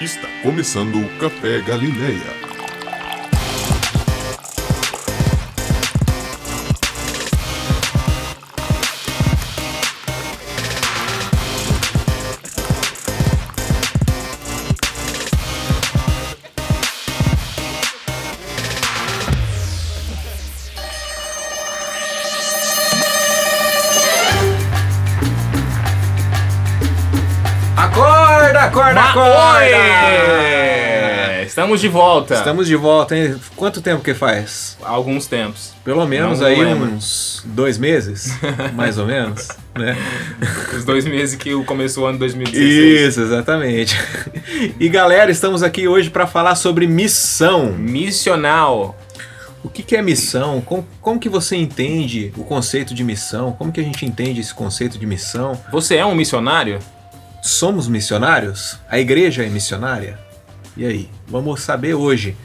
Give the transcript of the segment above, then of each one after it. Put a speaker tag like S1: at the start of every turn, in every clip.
S1: Está começando o Café Galileia.
S2: Estamos de volta.
S3: Estamos de volta, hein? Quanto tempo que faz?
S2: Alguns tempos.
S3: Pelo menos
S2: Não
S3: aí
S2: lembro.
S3: uns dois meses, mais ou menos, né?
S2: Os dois meses que começou o ano 2016.
S3: Isso, exatamente. E galera, estamos aqui hoje para falar sobre missão.
S2: Missional.
S3: O que, que é missão? Como, como que você entende o conceito de missão? Como que a gente entende esse conceito de missão?
S2: Você é um missionário?
S3: Somos missionários? A igreja é missionária? E aí? Vamos saber hoje.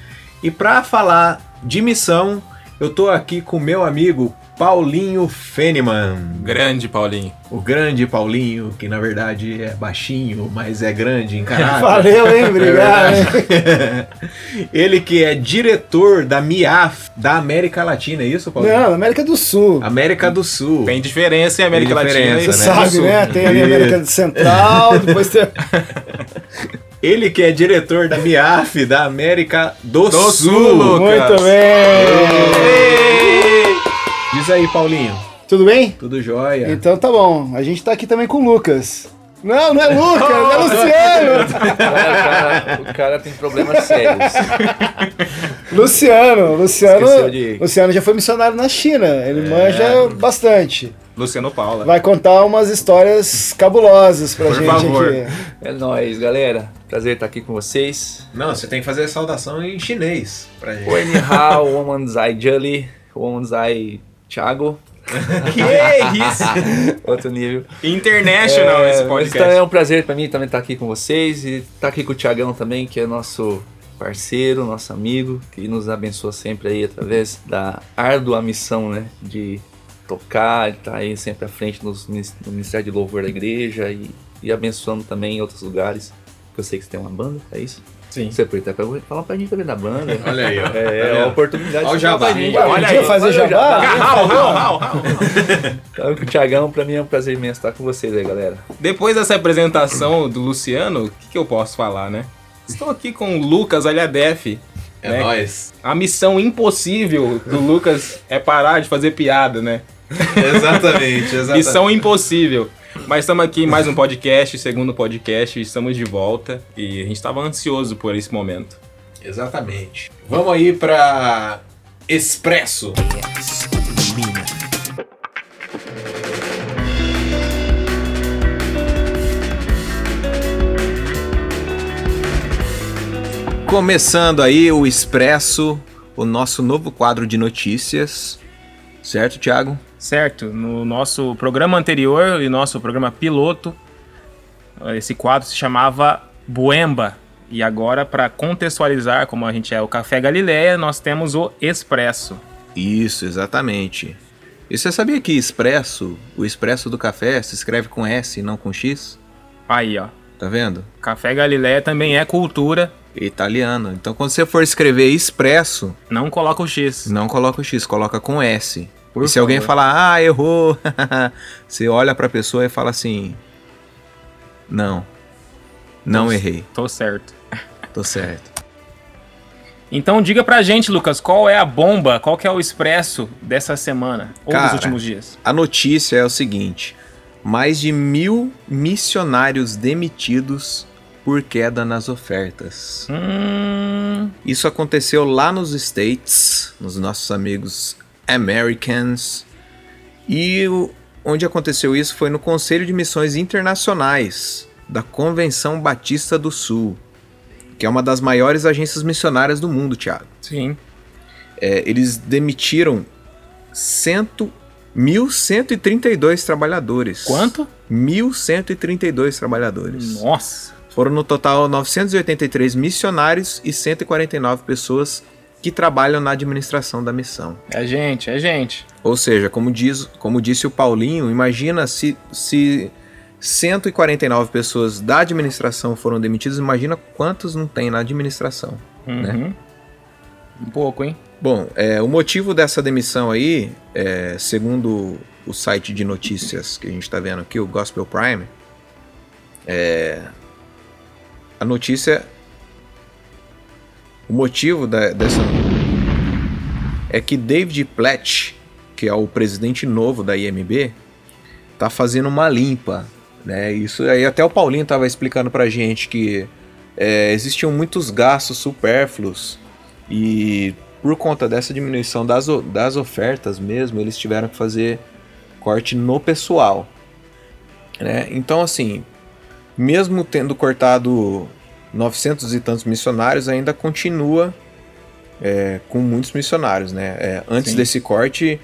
S3: E para falar de missão, eu tô aqui com meu amigo Paulinho Feniman.
S2: Grande, Paulinho.
S3: O grande Paulinho, que na verdade é baixinho, mas é grande em caráter.
S4: Valeu, hein? Obrigado. hein?
S3: Ele que é diretor da MIAF da América Latina, é isso, Paulinho?
S4: Não, América do Sul.
S3: América do Sul.
S2: Tem diferença em América Latina
S3: diferença,
S4: Você
S3: né?
S4: sabe,
S2: Sul.
S4: né? Tem ali a América Central, depois tem.
S3: Ele que é diretor da MIAF da América do,
S2: Do
S3: Sul.
S2: Sul, Lucas.
S4: Muito bem.
S3: Diz aí, Paulinho.
S4: Tudo bem?
S3: Tudo jóia?
S4: Então tá bom. A gente tá aqui também com o Lucas. Não, não é Lucas, é Luciano.
S5: O cara, o cara tem problemas sérios.
S4: Luciano, Luciano.
S5: Esqueceu de-
S4: Luciano já foi missionário na China. Ele
S3: É.
S4: manja bastante.
S2: Luciano Paula.
S4: Vai contar umas histórias cabulosas pra
S2: Por
S4: gente
S2: favor.
S4: aqui.
S5: É nóis, galera. Prazer estar aqui com vocês.
S3: Não, você tem que fazer a saudação em chinês pra gente.
S5: Oi, hao, womanzai Jolly, womanzai Thiago.
S2: Que isso?
S5: Outro nível.
S2: International
S5: É,
S2: esse podcast.
S5: também é um prazer pra mim também estar aqui com vocês e estar aqui com o Thiagão também, que é nosso parceiro, nosso amigo, que nos abençoa sempre aí através da árdua missão, né, de tocar, de estar aí sempre à frente nos, no Ministério de Louvor da igreja e, e abençoando também em outros lugares. Eu sei que você tem uma banda, é isso?
S2: Sim.
S5: Você pode até falar pra gente também da banda.
S3: Olha aí, ó.
S5: É, é uma oportunidade.
S3: Olha o jabá.
S2: Olha aí,
S4: fazer
S5: olha o
S4: jabá?
S2: Rau, rau, rau.
S5: Então, com o Thiagão, pra mim é um prazer imenso estar com vocês aí, galera.
S2: Depois dessa apresentação do Luciano, o que, que eu posso falar, né? Estou aqui com o Lucas Alhadef.
S3: É
S2: né?
S3: nóis.
S2: A missão impossível do Lucas é parar de fazer piada, né?
S3: Exatamente, exatamente.
S2: Missão impossível. Mas estamos aqui em mais um podcast, segundo podcast, estamos de volta e a gente estava ansioso por esse momento.
S3: Exatamente. Vamos aí pra Expresso. Começando aí o Expresso, o nosso novo quadro de notícias. Certo, Thiago?
S2: Certo, no nosso programa anterior e nosso programa piloto, esse quadro se chamava Buemba. E agora, para contextualizar, como a gente é o Café Galileia, nós temos o Expresso.
S3: Isso, exatamente. E você sabia que expresso, o expresso do café, se escreve com S e não com X?
S2: Aí, ó.
S3: Tá vendo?
S2: Café Galileia também é cultura,
S3: Italiano. Então quando você for escrever expresso,
S2: não coloca o X.
S3: não coloca o X, coloca com S.
S2: Por
S3: e se alguém falar, ah, errou, você olha pra pessoa e fala assim: Não, não
S2: Tô-
S3: errei,
S2: Tô certo.
S3: tô certo.
S2: Então diga pra gente, Lucas, qual é a bomba, qual que é o expresso dessa semana ou
S3: Cara,
S2: dos últimos dias?
S3: A notícia é o seguinte: mais de mil missionários demitidos por queda nas ofertas.
S2: Hum,
S3: Isso aconteceu lá nos States, nos nossos amigos Americans. E o- onde aconteceu isso foi no Conselho de Missões Internacionais da Convenção Batista do Sul, que é uma das maiores agências missionárias do mundo, Thiago.
S2: sim.
S3: É, eles demitiram cento, 1.132 trabalhadores.
S2: Quanto?
S3: 1.132 trabalhadores.
S2: Nossa.
S3: Foram no total 983 missionários e 149 pessoas que trabalham na administração da missão.
S2: É gente, é gente.
S3: Ou seja, como, diz, como disse o Paulinho, imagina se, se 149 pessoas da administração foram demitidas. Imagina quantos não tem na administração.
S2: Uhum. Um pouco, hein?
S3: Bom, é, o motivo dessa demissão aí, é, segundo o site de notícias que a gente está vendo aqui, o Gospel Prime, é, a notícia. O motivo da- dessa. É que David Platt, que é o presidente novo da IMB, tá fazendo uma limpa. Né? Isso aí até o Paulinho tava explicando pra gente que é, existiam muitos gastos supérfluos e por conta dessa diminuição das, das ofertas mesmo, eles tiveram que fazer corte no pessoal. Né? Então, assim, mesmo tendo cortado 900 e tantos missionários, ainda continua é, com muitos missionários. Né? É, antes
S2: Sim.
S3: desse corte,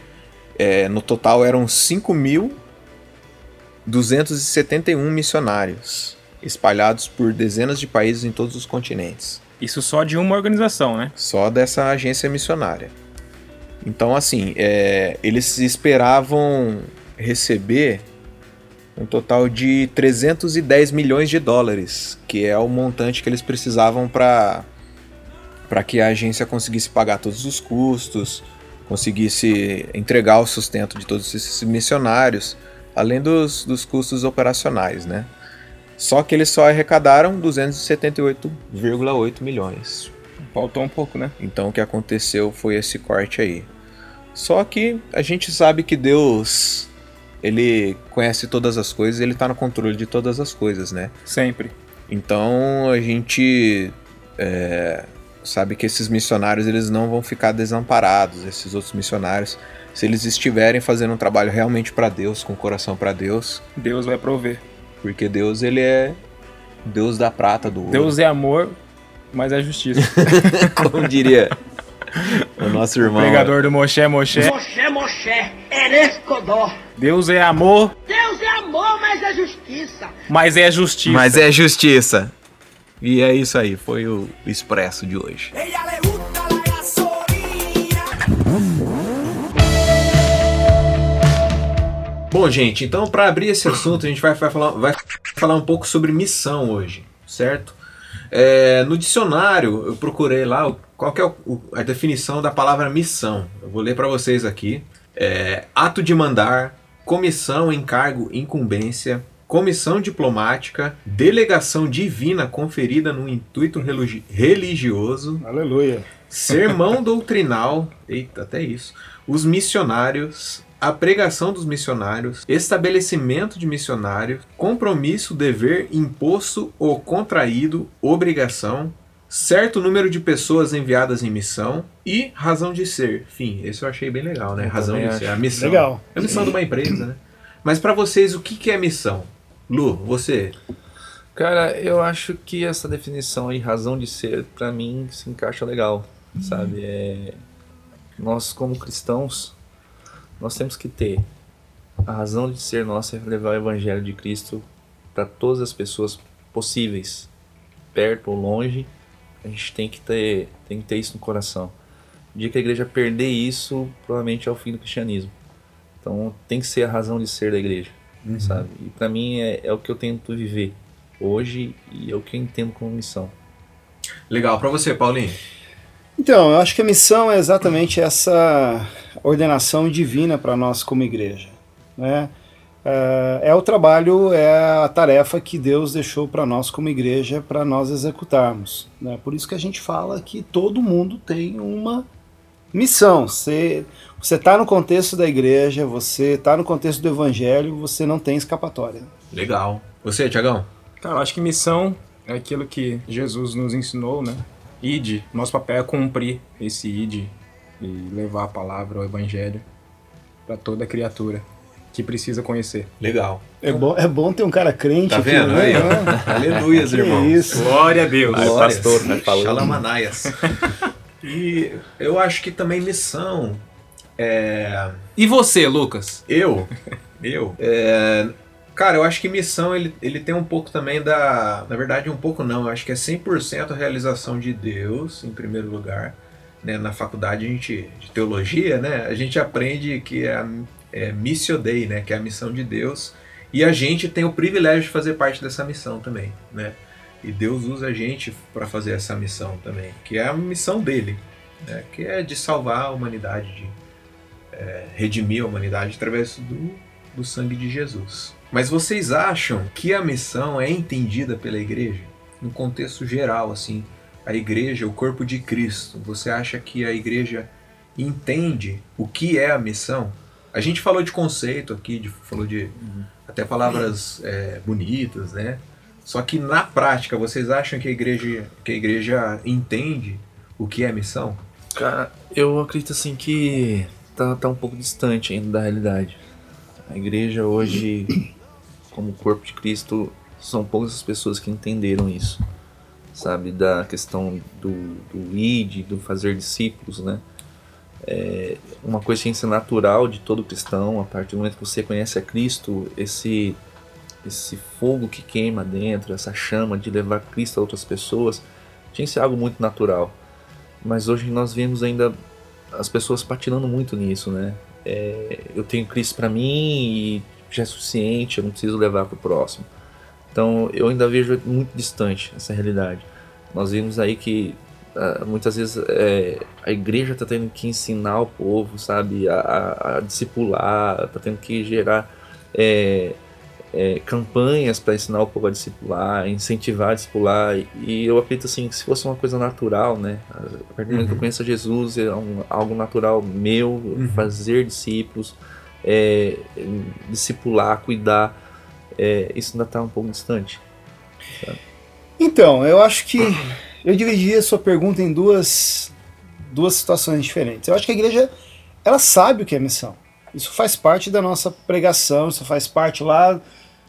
S3: é, no total eram 5.271 missionários espalhados por dezenas de países em todos os continentes
S2: Isso só de uma organização, né?
S3: só dessa agência missionária. Então, assim, é, eles esperavam receber um total de 310 milhões de dólares, que é o montante que eles precisavam para para que a agência conseguisse pagar todos os custos, conseguisse entregar o sustento de todos esses missionários, além dos, dos custos operacionais, né? Só que eles só arrecadaram 278,8 milhões.
S2: Faltou um pouco, né?
S3: Então o que aconteceu foi esse corte aí. Só que a gente sabe que Deus, ele conhece todas as coisas, ele tá no controle de todas as coisas, né?
S2: Sempre.
S3: Então a gente é, sabe que esses missionários eles não vão ficar desamparados, esses outros missionários, se eles estiverem fazendo um trabalho realmente para Deus, com o coração para Deus,
S2: Deus vai prover.
S3: porque Deus ele é Deus da prata do ouro.
S2: Deus é amor, mas é justiça.
S3: como diria o nosso irmão.
S2: Pregador do Moshe Moshe.
S6: Moshe, Moshe, Erescodó.
S2: Deus é amor,
S6: Deus é amor, mas é justiça.
S2: mas é justiça.
S3: Mas é justiça. E é isso aí, foi o expresso de hoje. Bom, gente, então para abrir esse assunto, a gente vai, vai falar, vai falar um pouco sobre missão hoje, certo? É, no dicionário, eu procurei lá qual que é a definição da palavra missão. Eu vou ler para vocês aqui. É, ato de mandar, comissão, encargo, incumbência, comissão diplomática, delegação divina conferida no intuito religi- religioso,
S4: Aleluia.
S3: sermão doutrinal, eita, até isso, os missionários, a pregação dos missionários, estabelecimento de missionário, compromisso, dever, imposto ou contraído, obrigação, certo número de pessoas enviadas em missão e razão de ser. Fim, esse eu achei bem legal, né?
S5: Eu
S3: razão de
S5: também
S3: ser,
S5: acho.
S3: a missão.
S4: Legal.
S3: É a missão de uma empresa, né? Mas pra vocês, o que que é missão? Lu, você.
S5: Cara, eu acho que essa definição aí, razão de ser, pra mim se encaixa legal, sabe? É... Nós, como cristãos, nós temos que ter a razão de ser nossa é levar o evangelho de Cristo para todas as pessoas possíveis, perto ou longe. A gente tem que ter, tem que ter isso no coração. O dia que a igreja perder isso, provavelmente é o fim do cristianismo. Então, tem que ser a razão de ser da igreja, sabe? E pra mim é, é o que eu tento viver hoje e é o que eu entendo como missão.
S3: Legal, pra você, Paulinho.
S4: Então, eu acho que a missão é exatamente essa ordenação divina para nós como igreja. Né? É, é o trabalho, é a tarefa que Deus deixou para nós como igreja para nós executarmos. Né? Por isso que a gente fala que todo mundo tem uma missão. Você está no contexto da igreja, você está no contexto do evangelho, você não tem escapatória.
S3: Legal. Você, Tiagão?
S2: Cara, eu acho que missão é aquilo que Jesus nos ensinou, né? Ide. Nosso papel é cumprir esse ide e levar a palavra, o evangelho, para toda criatura que precisa conhecer.
S3: Legal.
S4: É bom, é bom ter um cara crente
S3: Tá
S4: aqui,
S3: vendo?
S4: né?
S3: Ó. Aleluias,
S4: Que
S3: irmão.
S4: isso.
S2: Glória a Deus.
S5: Ai,
S3: Glórias.
S5: pastor, né, falando.
S3: Xalamanaias. e eu acho que também missão é...
S2: E você, Lucas?
S3: Eu? Eu? É... Cara, eu acho que missão ele, ele tem um pouco também da. Na verdade, um pouco não. Eu acho que é 100% a realização de Deus, em primeiro lugar. Né? Na faculdade a gente, de teologia, né? A gente aprende que é, a- é Missio Dei, né? Que é a missão de Deus. E a gente tem o privilégio de fazer parte dessa missão também, né? E Deus usa a gente para fazer essa missão também, que é a missão dele, né? que é de salvar a humanidade, de é, redimir a humanidade através do, do sangue de Jesus. Mas vocês acham que a missão é entendida pela igreja? No contexto geral, assim, a igreja, o corpo de Cristo, você acha que a igreja entende o que é a missão? A gente falou de conceito aqui, de, falou de uhum. até palavras é, bonitas, né? Só que na prática, vocês acham que a igreja, que a igreja entende o que é missão?
S5: Cara, eu acredito assim que tá, tá um pouco distante ainda da realidade. A igreja hoje, como corpo de Cristo, são poucas as pessoas que entenderam isso, sabe? Da questão do, do id, do fazer discípulos, né? É uma coisa natural de todo cristão, a partir do momento que você conhece a Cristo, esse esse fogo que queima dentro, essa chama de levar Cristo a outras pessoas, tinha que ser algo muito natural. Mas hoje nós vemos ainda as pessoas patinando muito nisso, né? É, eu tenho Cristo para mim e já é suficiente, eu não preciso levar para o próximo. Então eu ainda vejo muito distante essa realidade. Nós vimos aí que uh, muitas vezes é, a igreja está tendo que ensinar o povo, sabe, a, a, a discipular, está tendo que gerar é, é, campanhas para ensinar o povo a discipular, incentivar a discipular. E eu acredito assim que se fosse uma coisa natural, né? A partir do momento que eu uhum. conheço Jesus, é um, algo natural meu, uhum. fazer discípulos, é, discipular, cuidar, é, isso ainda está um pouco distante. Sabe?
S4: Então, eu acho que eu dividiria a sua pergunta em duas, duas situações diferentes. Eu acho que a igreja ela sabe o que é missão. Isso faz parte da nossa pregação, isso faz parte lá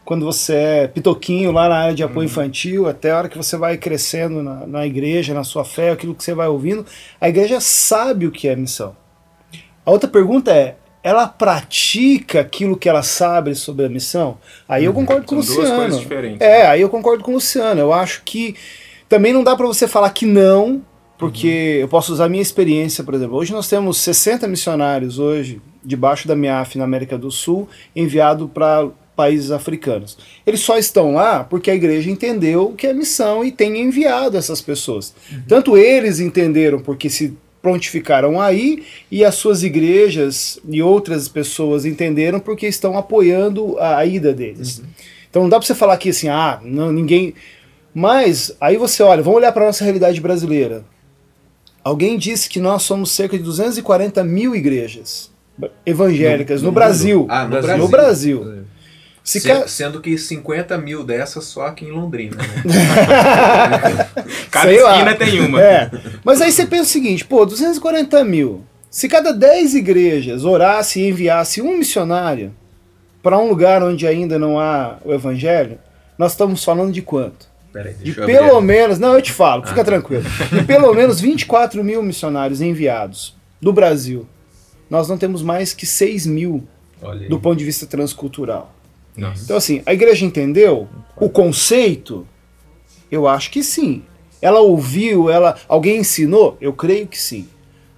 S4: quando você é pitoquinho lá na área de apoio uhum. infantil, até a hora que você vai crescendo na, na igreja, na sua fé, aquilo que você vai ouvindo, a igreja sabe o que é missão. A outra pergunta é, ela pratica aquilo que ela sabe sobre a missão? Aí eu uhum. concordo com o Luciano. Duas coisas diferentes. É, aí eu concordo com o Luciano. Eu acho que também não dá para você falar que não, porque uhum. eu posso usar a minha experiência, por exemplo. Hoje nós temos 60 missionários hoje debaixo da MIAF na América do Sul, enviado para países africanos. Eles só estão lá porque a igreja entendeu que é missão e tem enviado essas pessoas. Uhum. Tanto eles entenderam porque se prontificaram aí e as suas igrejas e outras pessoas entenderam porque estão apoiando a ida deles. Uhum. Então não dá para você falar que assim, ah, não, ninguém. Mas aí você olha, vamos olhar para a nossa realidade brasileira. Alguém disse que nós somos cerca de 240 mil igrejas evangélicas no, no, no Brasil.
S3: Ah, no Brasil.
S4: No Brasil.
S3: Se ca... Sendo que 50 mil dessas só aqui em Londrina, né?
S2: cada Sei esquina lá. tem uma.
S4: É. Mas aí você pensa o seguinte, pô, 240 mil. Se cada 10 igrejas orasse e enviasse um missionário para um lugar onde ainda não há o evangelho, nós estamos falando de quanto?
S3: Peraí,
S4: de pelo menos, não, eu te falo, fica ah. tranquilo. De pelo menos 24 mil missionários enviados do Brasil. Nós não temos mais que 6 mil do ponto de vista transcultural. Nossa. Então, assim, a igreja entendeu o conceito? Eu acho que sim. Ela ouviu, ela alguém ensinou? Eu creio que sim.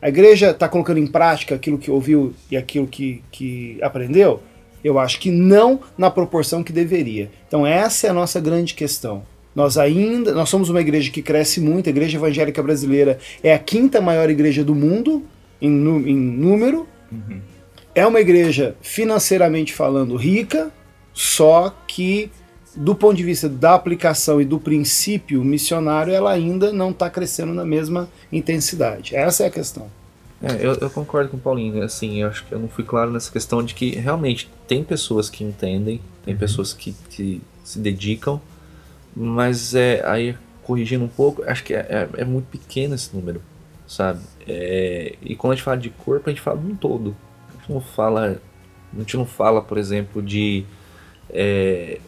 S4: A igreja está colocando em prática aquilo que ouviu e aquilo que, que aprendeu? Eu acho que não na proporção que deveria. Então essa é a nossa grande questão. Nós ainda, nós somos uma igreja que cresce muito. A igreja evangélica brasileira é a quinta maior igreja do mundo em, em número. Uhum. É uma igreja financeiramente falando rica, só que do ponto de vista da aplicação e do princípio missionário, ela ainda não está crescendo na mesma intensidade. Essa é a questão.
S5: É, eu, eu, concordo com o Paulinho. Assim, eu acho que eu não fui claro nessa questão de que realmente tem pessoas que entendem, tem uhum. pessoas que, que, se dedicam, mas é, aí corrigindo um pouco, acho que é, é, é muito pequeno esse número, sabe? É, e quando a gente fala de corpo, a gente fala de um todo. A gente não fala, a gente não fala, por exemplo, de é,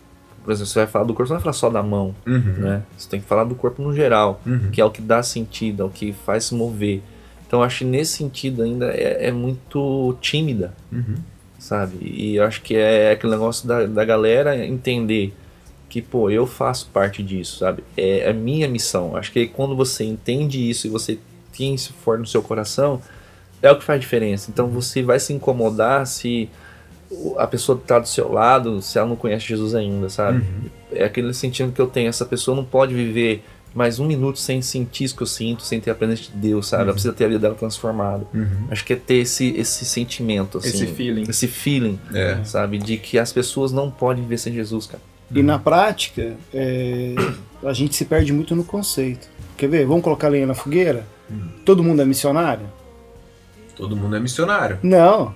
S5: por exemplo, você vai falar do corpo, você não vai falar só da mão, uhum. né? Você tem que falar do corpo no geral, uhum. que é o que dá sentido, é o que faz se mover. Então acho que nesse sentido ainda é, é muito tímida, uhum. sabe? E acho que é aquele negócio da, da galera entender que, pô, eu faço parte disso, sabe? É a minha missão. Acho que quando você entende isso e você tem isso forte no seu coração, é o que faz diferença. Então você vai se incomodar se a pessoa que tá do seu lado, se ela não conhece Jesus ainda, sabe?
S3: Uhum.
S5: É aquele sentido que eu tenho. Essa pessoa não pode viver mais um minuto sem sentir isso que eu sinto, sem ter a presença de Deus, sabe?
S3: Uhum.
S5: Ela precisa ter a vida dela transformada. Acho que é ter esse, esse sentimento, assim.
S2: Esse feeling.
S5: Esse feeling,
S3: É.
S5: sabe? De que as pessoas não podem viver sem Jesus, cara.
S4: E na prática, é, a gente se perde muito no conceito. Quer ver? Vamos colocar lenha na fogueira? Todo mundo é missionário?
S3: Todo mundo é missionário.
S4: Não.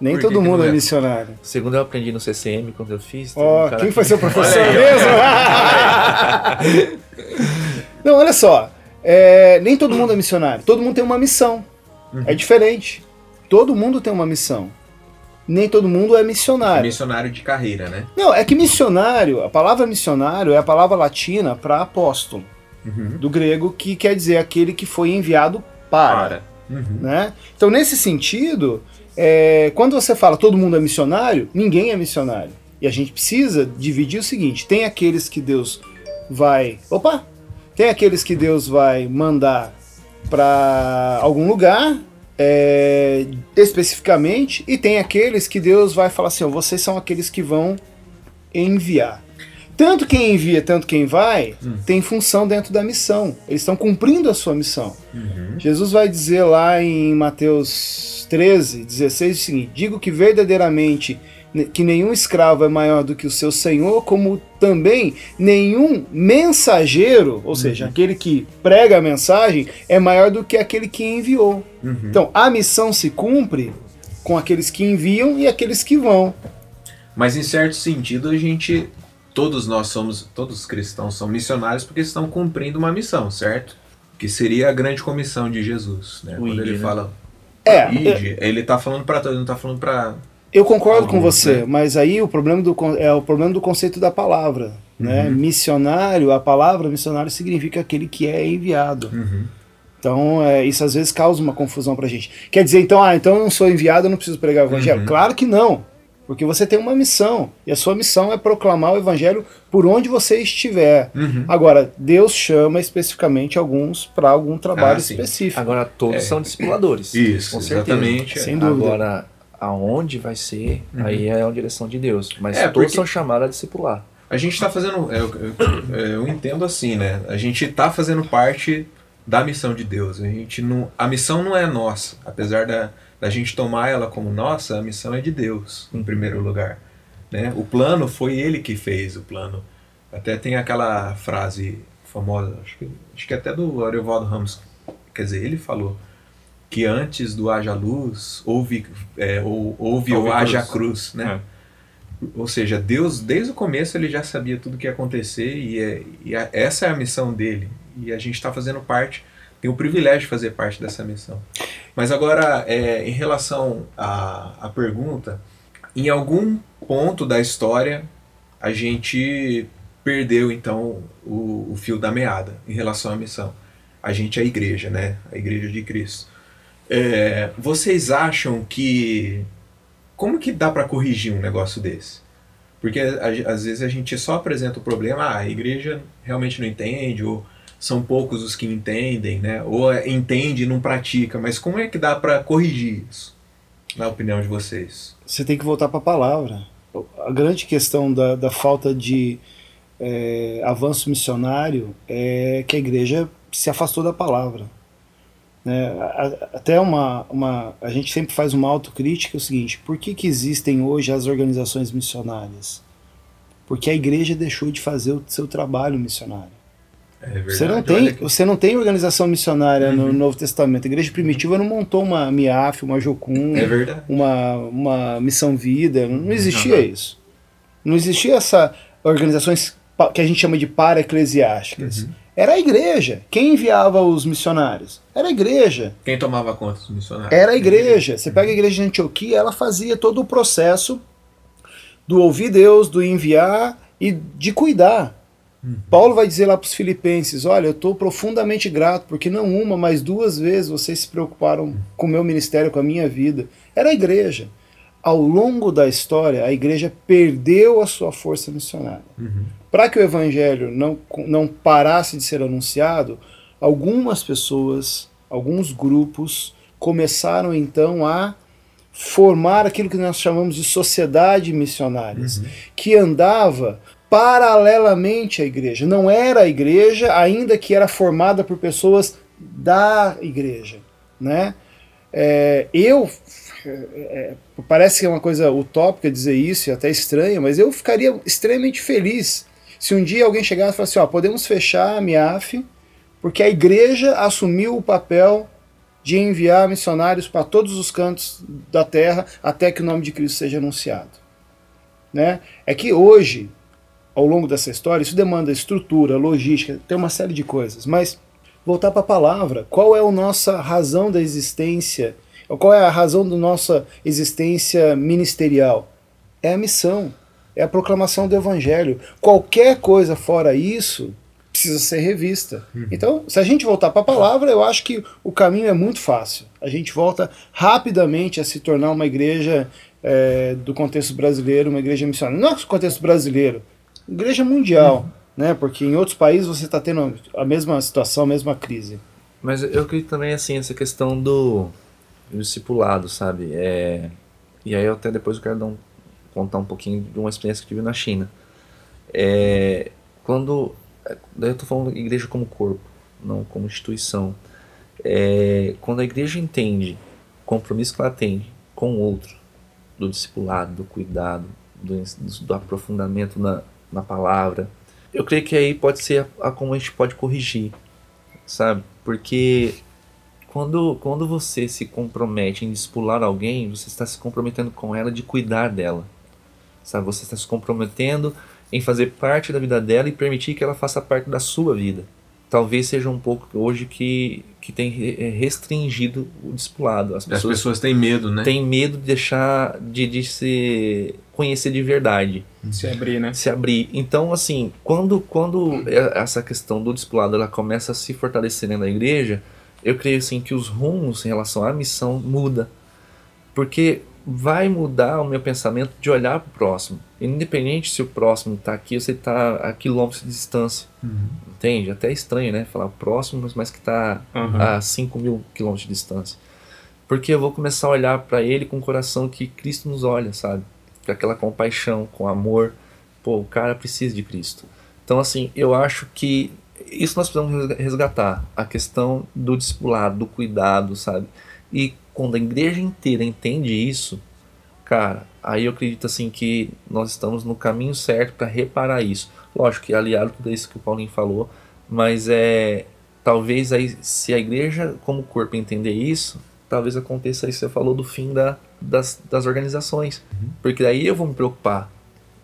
S4: Nem
S3: Por que
S4: todo
S3: que
S4: mundo
S3: não
S4: é
S3: é?
S4: missionário.
S5: Segundo eu aprendi no CCM, quando eu fiz.
S4: Ó,
S5: um cara
S4: quem
S5: que-
S4: foi seu professor
S3: aí,
S4: mesmo? Não, olha só. é, nem todo mundo é missionário. Todo mundo tem uma missão. É diferente. Todo mundo tem uma missão. Nem todo mundo é missionário.
S3: Missionário de carreira, né?
S4: Não, é que missionário, a palavra missionário é a palavra latina para apóstolo, do grego, que quer dizer aquele que foi enviado para. Né? Então, nesse sentido, é, quando você fala todo mundo é missionário, ninguém é missionário. E a gente precisa dividir o seguinte: tem aqueles que Deus vai. Opa! Tem aqueles que Deus vai mandar para algum lugar. É, especificamente, e tem aqueles que Deus vai falar assim: ó, vocês são aqueles que vão enviar. Tanto quem envia, tanto quem vai, tem função dentro da missão. Eles estão cumprindo a sua missão. Jesus vai dizer lá em Mateus 13, 16 o seguinte: Digo que verdadeiramente que nenhum escravo é maior do que o seu senhor, como também nenhum mensageiro, ou seja, aquele que prega a mensagem, é maior do que aquele que enviou. Então, a missão se cumpre com aqueles que enviam e aqueles que vão.
S3: Mas em certo sentido a gente, todos nós somos, todos os cristãos são missionários porque estão cumprindo uma missão, certo? Que seria a grande comissão de Jesus, né?
S5: O
S3: Quando ele
S5: né?
S3: fala
S4: É,
S3: ide, ele tá falando para todos, não tá falando para
S4: Eu concordo com
S3: Alguns,
S4: você,
S3: né?
S4: mas aí o problema do, é o problema do conceito da palavra. Né?
S3: Uhum.
S4: Missionário, a palavra missionário significa aquele que é enviado.
S3: Uhum.
S4: Então, é, isso às vezes causa uma confusão pra gente. Quer dizer, então, ah, então eu não sou enviado, eu não preciso pregar o evangelho?
S3: Uhum.
S4: Claro que não. Porque você tem uma missão. E a sua missão é proclamar o evangelho por onde você estiver.
S3: Uhum.
S4: Agora, Deus chama especificamente alguuns para algum trabalho
S3: Ah,
S4: específico.
S5: Agora todos
S3: É.
S5: são discipuladores.
S3: Isso,
S5: com certeza.
S3: exatamente.
S4: Sem dúvida.
S5: Agora, aonde vai ser, aí é a direção de Deus. Mas
S3: É,
S5: todos são chamados a discipular.
S3: A gente tá fazendo. Eu, eu- eu entendo assim, né? A gente tá fazendo parte da missão de Deus. A gente não. A missão não é nossa. Apesar da, da gente tomar ela como nossa, a missão é de Deus, em primeiro lugar. Né? O plano foi ele que fez o plano. Até tem aquela frase famosa, acho que, acho que até do Ariovaldo Ramos. Quer dizer, ele falou que antes do haja luz, houve, é, ou, houve,
S2: Houve
S3: o haja
S2: cruz.
S3: cruz, né? Ou seja, Deus, desde o começo, ele já sabia tudo que ia acontecer e, é, e a- essa é a missão dele. E a gente está fazendo parte, tem o privilégio de fazer parte dessa missão. Mas agora, é, em relação à, à pergunta, em algum ponto da história, a gente perdeu, então, o, o fio da meada em relação à missão. A gente é a igreja, né? A igreja de Cristo. É, vocês acham que como que dá para corrigir um negócio desse? Porque às vezes a gente só apresenta o problema, ah, a igreja realmente não entende, ou são poucos os que entendem, né? Ou é, entende e não pratica, mas como é que dá para corrigir isso? Na opinião de vocês?
S4: Você tem que voltar para a palavra. A grande questão da, da falta de é, avanço missionário é que a igreja se afastou da palavra. Né? Até uma, uma. A gente sempre faz uma autocrítica: é o seguinte, por que, que existem hoje as organizações missionárias? Porque a igreja deixou de fazer o seu trabalho missionário.
S3: É verdade.
S4: Você não tem,
S3: que-
S4: você não tem organização missionária no
S3: Uhum.
S4: Novo Testamento. A igreja primitiva não montou uma MIAF, uma Jocum,
S3: É
S4: uma, uma missão vida, não existia
S3: Aham.
S4: isso. Não existia essa organizações que a gente chama de para-eclesiásticas.
S3: Uhum.
S4: Era a igreja. Quem enviava os missionários? Era a igreja.
S3: Quem tomava conta dos missionários?
S4: Era a igreja. Você pega a igreja de Antioquia, ela fazia todo o processo do ouvir Deus, do enviar e de cuidar. Paulo vai dizer lá para os filipenses: Olha, eu estou profundamente grato, porque não uma, mas duas vezes vocês se preocuparam com o meu ministério, com a minha vida. Era a igreja. Ao longo da história, a igreja perdeu a sua força missionária. Para que o evangelho não, não parasse de ser anunciado, algumas pessoas, alguns grupos começaram então a formar aquilo que nós chamamos de sociedade missionárias, que andava paralelamente à igreja. Não era a igreja, ainda que era formada por pessoas da igreja. Né? É, eu. é, parece que é uma coisa utópica dizer isso e até estranha, mas eu ficaria extremamente feliz se um dia alguém chegasse e falasse: ó, podemos fechar a MIAF, porque a igreja assumiu o papel de enviar missionários para todos os cantos da terra até que o nome de Cristo seja anunciado. Né? É que hoje, ao longo dessa história, isso demanda estrutura, logística, tem uma série de coisas, mas voltar para a palavra, qual é a nossa razão da existência? Qual é a razão da nossa existência ministerial? É a missão, é a proclamação do evangelho. Qualquer coisa fora isso precisa ser revista. Então, se a gente voltar para a palavra, eu acho que o caminho é muito fácil. A gente volta rapidamente a se tornar uma igreja é, do contexto brasileiro, uma igreja missionária. Não é contexto brasileiro, igreja mundial, né? Porque em outros países você está tendo a mesma situação, a mesma crise.
S5: Mas eu acredito também, assim, essa questão do, do discipulado, sabe? É, e aí eu até depois eu quero dar um- contar um pouquinho de uma experiência que tive na China. É, quando... Daí eu tô falando igreja como corpo, não como instituição. É, quando a igreja entende o compromisso que ela tem com o outro, do discipulado, do cuidado, do, do aprofundamento na, na palavra, eu creio que aí pode ser a, a como a gente pode corrigir, sabe? Porque quando, quando você se compromete em discipular alguém, você está se comprometendo com ela de cuidar dela, sabe? Você está se comprometendo em fazer parte da vida dela e permitir que ela faça parte da sua vida. Talvez seja um pouco hoje que, que tem re- restringido o discipulado. As
S3: As
S5: pessoas
S3: pessoas têm medo, né?
S5: têm medo de deixar de, de se conhecer de verdade
S2: Se abrir, né?
S5: se abrir. Então, assim, quando, quando é- essa questão do discipulado ela começa a se fortalecer dentro da igreja, eu creio assim que os rumos em relação à missão muda. Porque vai mudar o meu pensamento de olhar para o próximo. Independente se o próximo está aqui ou se está a quilômetros de distância. Entende? Até é estranho, né? Falar próximo, mas- mas que está
S2: Uhum.
S5: a 5 mil quilômetros de distância. Porque eu vou começar a olhar para ele com o coração que Cristo nos olha, sabe? Com aquela compaixão, com amor. Pô, o cara precisa de Cristo. Então, assim, eu acho que isso nós precisamos resgatar. A questão do discipulado, do cuidado, sabe? E quando a igreja inteira entende isso, cara, aí eu acredito assim que nós estamos no caminho certo para reparar isso. Lógico que aliado a tudo isso que o Paulinho falou, mas é talvez aí se a igreja como corpo entender isso, talvez aconteça isso que você falou do fim da, das, das organizações, porque daí eu vou me preocupar.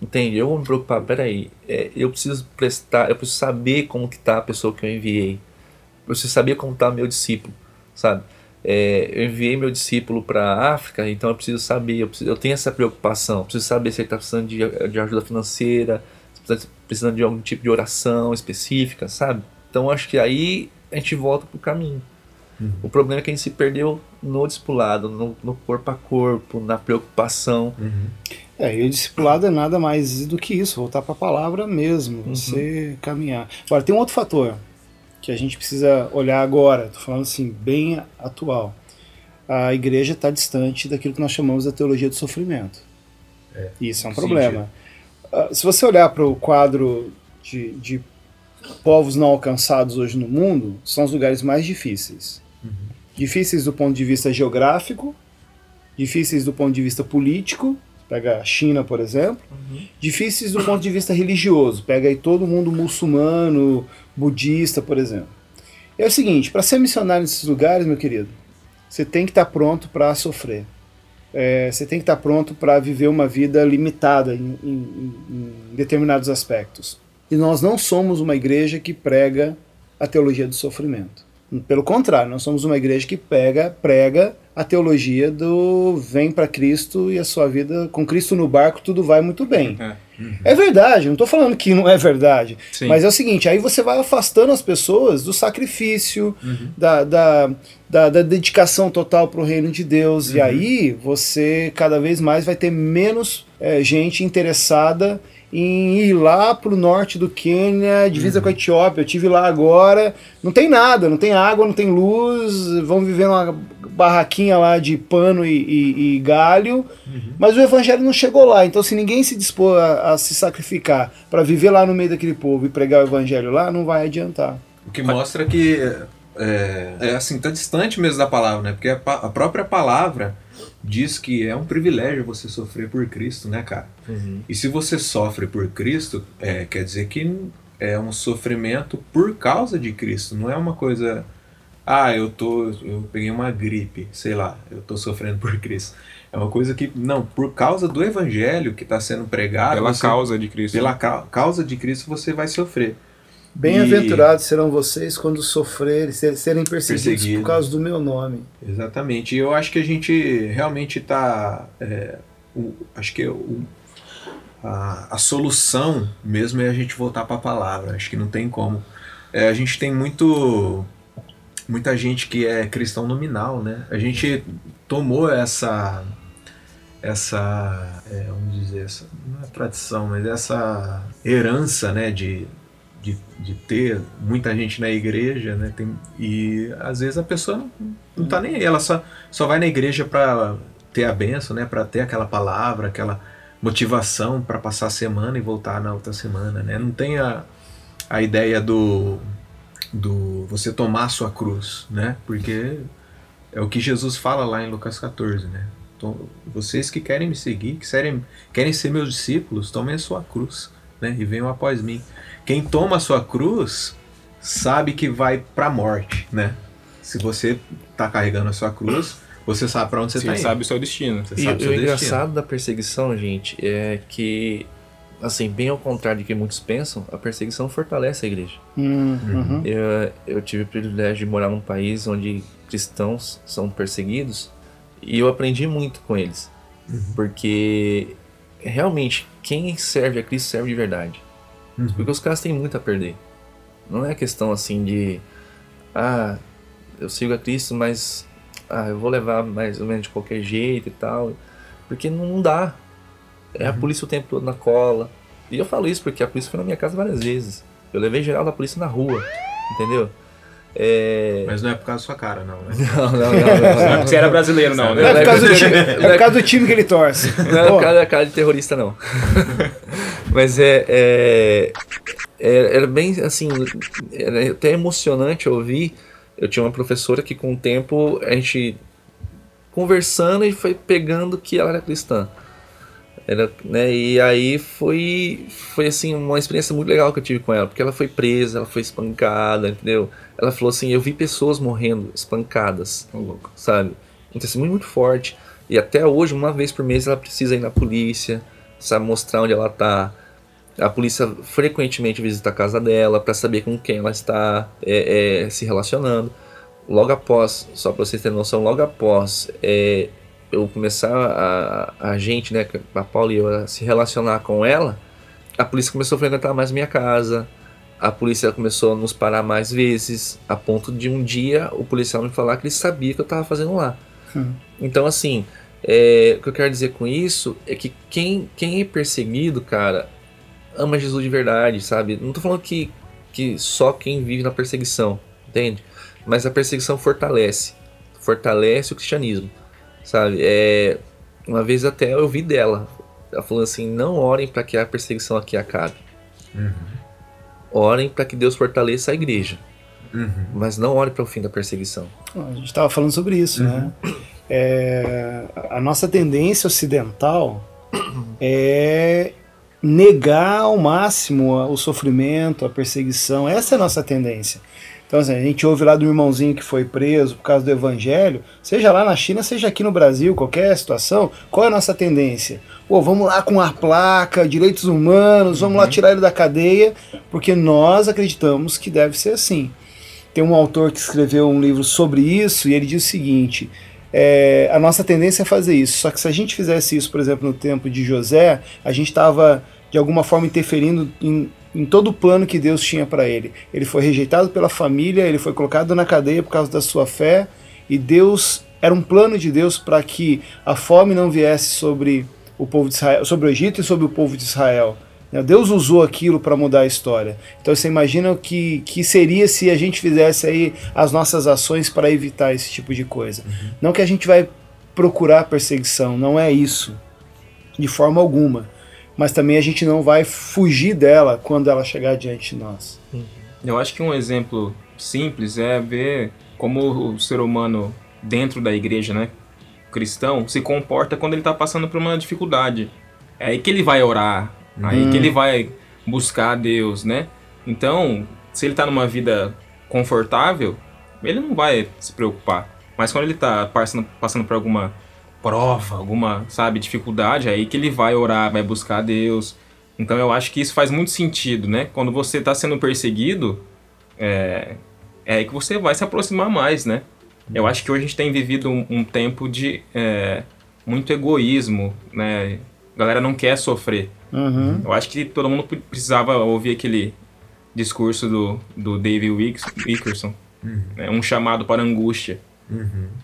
S5: Entende? Eu vou me preocupar, peraí, é, eu preciso prestar, eu preciso saber como que tá a pessoa que eu enviei. Eu preciso saber como tá meu discípulo, sabe? É, eu enviei meu discípulo para a África, então eu preciso saber, eu, preciso- eu tenho essa preocupação, eu preciso saber se ele está precisando de, de ajuda financeira, se está precisando de algum tipo de oração específica, sabe? Então acho que aí a gente volta pro caminho. O problema é que a gente se perdeu no discipulado, no, no corpo a corpo, na preocupação.
S4: É, e o discipulado é nada mais do que isso, voltar para a palavra mesmo, você caminhar. Agora, tem um outro fator que a gente precisa olhar agora, estou falando assim, bem atual. A igreja está distante daquilo que nós chamamos da teologia do sofrimento. Isso é um problema. Ah, se você olhar para o quadro de, de povos não alcançados hoje no mundo, são os lugares mais difíceis. Difíceis do ponto de vista geográfico, difíceis do ponto de vista político, pega a China, por exemplo, difíceis do ponto de vista religioso, pega aí todo mundo muçulmano, budista, por exemplo. É o seguinte, para ser missionário nesses lugares, meu querido, você tem que estar pronto para sofrer. É, você tem que estar pronto para viver uma vida limitada em- em- em determinados aspectos. E nós não somos uma igreja que prega a teologia do sofrimento. Pelo contrário, nós somos uma igreja que pega, prega a teologia do vem para Cristo e a sua vida com Cristo no barco tudo vai muito bem.
S2: É.
S4: É verdade, não estou falando que não é verdade.
S3: Sim.
S4: Mas é o seguinte, aí você vai afastando as pessoas do sacrifício, da, da, da, da dedicação total para o reino de Deus. E aí você cada vez mais vai ter menos eh, gente interessada em ir lá pro norte do Quênia, divisa com a Etiópia. Eu tive lá agora, não tem nada, não tem água, não tem luz, vão viver numa barraquinha lá de pano e, e- e galho, mas o evangelho não chegou lá. Então, se ninguém se dispor a, a se sacrificar para viver lá no meio daquele povo e pregar o evangelho lá, não vai adiantar.
S3: O que mostra que é, é assim, tá distante mesmo da palavra, né? Porque a, a própria palavra diz que é um privilégio você sofrer por Cristo, né, cara? E se você sofre por Cristo, é, quer dizer que é um sofrimento por causa de Cristo, não é uma coisa. Ah, eu tô. Eu peguei uma gripe, sei lá, eu tô sofrendo por Cristo. É uma coisa que, não, por causa do evangelho que está sendo pregado.
S2: Pela
S3: você-
S2: causa de Cristo.
S3: Pela ca- causa de Cristo você vai sofrer.
S4: Bem-aventurados serão vocês quando sofrerem, ser- serem perseguidos
S3: Perseguidos.
S4: por causa do meu nome.
S3: Exatamente. E eu acho que a gente realmente está. acho que o- a, a solução mesmo é a gente voltar para a palavra. Acho que não tem como. É, a gente tem muito. Muita gente que é cristão nominal, né? A gente tomou essa. Essa. é, vamos dizer, essa, não é tradição, mas essa herança, né? De, de, de ter muita gente na igreja, né? Tem, e às vezes a pessoa não, não tá nem aí, ela só, só vai na igreja para ter a benção, né? Para ter aquela palavra, aquela motivação para passar a semana e voltar na outra semana, né? Não tem a, a ideia do do você tomar a sua cruz, né? Porque é o que Jesus fala lá em Lucas 14, né? Então, vocês que querem me seguir, que querem, querem ser meus discípulos, tomem a sua cruz, né? E venham após mim. Quem toma a sua cruz sabe que vai para a morte, né? Se você tá carregando a sua cruz, você sabe para onde você
S2: Você
S3: tá indo.
S2: sabe o seu destino.
S3: Você
S5: E
S3: sabe o destino.
S5: engraçado da perseguição, gente, é que, assim, bem ao contrário do que muitos pensam, a perseguição fortalece a igreja.
S4: Hum, uhum.
S5: Eu, eu tive o privilégio de morar num país onde cristãos são perseguidos e eu aprendi muito com eles. Porque realmente, quem serve a Cristo serve de verdade.
S3: Uhum.
S5: Porque os caras têm muito a perder. Não é questão assim de. Ah, eu sigo a Cristo, mas. Ah, eu vou levar mais ou menos de qualquer jeito e tal. Porque não, não dá. É a polícia o tempo todo na cola. E eu falo isso porque a polícia foi na minha casa várias vezes. Eu levei geral da polícia na rua. Entendeu? É.
S3: Mas não é por causa da sua cara, não, né?
S5: Não, não, não, não.
S2: Não é porque você era brasileiro, não,
S4: Não é
S2: né?
S4: por causa do time, é por causa do time que ele torce.
S5: Não é por causa da cara de terrorista, não. Mas é, é, é- Era bem assim. Era até emocionante ouvir. Eu tinha uma professora que, com o tempo, a gente conversando e foi pegando que ela era cristã. Era, né, e aí foi, foi assim uma experiência muito legal que eu tive com ela, porque ela foi presa, ela foi espancada, entendeu? Ela falou assim, eu vi pessoas morrendo espancadas, sabe? Um testemunho muito forte. E até hoje, uma vez por mês, ela precisa ir na polícia, sabe, mostrar onde ela tá. A polícia frequentemente visita a casa dela para saber com quem ela está é, é, se relacionando. Logo após, só para vocês terem noção, logo após é, eu começar a, a gente, né, a Paula e eu, a se relacionar com ela, a polícia começou a frequentar mais minha casa. A polícia começou a nos parar mais vezes, a ponto de um dia o policial me falar que ele sabia que eu estava fazendo lá.
S4: Hum.
S5: Então, assim, é, o que eu quero dizer com isso é que quem, quem é perseguido, cara, ama Jesus de verdade, sabe? Não tô falando que, que só quem vive na perseguição, entende? Mas a perseguição fortalece, fortalece o cristianismo, sabe? É, uma vez até eu ouvi dela, ela falando assim: não orem para que a perseguição aqui acabe. Orem para que Deus fortaleça a igreja,
S3: Uhum.
S5: mas não orem para o fim da perseguição.
S4: A gente estava falando sobre isso, né? É, a nossa tendência ocidental é negar ao máximo o sofrimento, a perseguição. Essa é a nossa tendência. Então, assim, a gente ouve lá do irmãozinho que foi preso por causa do evangelho, seja lá na China, seja aqui no Brasil, qualquer situação, qual é a nossa tendência? Pô, vamos lá com a placa, direitos humanos, vamos lá tirar ele da cadeia, porque nós acreditamos que deve ser assim. Tem um autor que escreveu um livro sobre isso e ele diz o seguinte: é, a nossa tendência é fazer isso. Só que se a gente fizesse isso, por exemplo, no tempo de José, a gente estava de alguma forma interferindo em, em todo o plano que Deus tinha para ele. Ele foi rejeitado pela família, ele foi colocado na cadeia por causa da sua fé e Deus era um plano de Deus para que a fome não viesse sobre o povo de Israel, sobre o Egito e sobre o povo de Israel. Né? Deus usou aquilo para mudar a história. Então você imagina o que, que seria se a gente fizesse aí as nossas ações para evitar esse tipo de coisa.
S3: Uhum.
S4: Não que a gente vai procurar perseguição, não é isso, de forma alguma. Mas também a gente não vai fugir dela quando ela chegar diante de nós.
S2: Eu acho que um exemplo simples é ver como o ser humano dentro da igreja, né, cristão, se comporta quando ele está passando por uma dificuldade. É aí que ele vai orar, aí que ele vai buscar a Deus, né? Então, se ele está numa vida confortável, ele não vai se preocupar. Mas quando ele está passando, passando por alguma prova, alguma, sabe, dificuldade, é aí que ele vai orar, vai buscar a Deus. Então eu acho que isso faz muito sentido, né? Quando você está sendo perseguido, é, é aí que você vai se aproximar mais, né? Eu acho que hoje a gente tem vivido um, um tempo de é, muito egoísmo, né? A galera não quer sofrer.
S4: Uhum.
S2: Eu acho que todo mundo pre- precisava ouvir aquele discurso do, do David Wickerson, né? um chamado para angústia.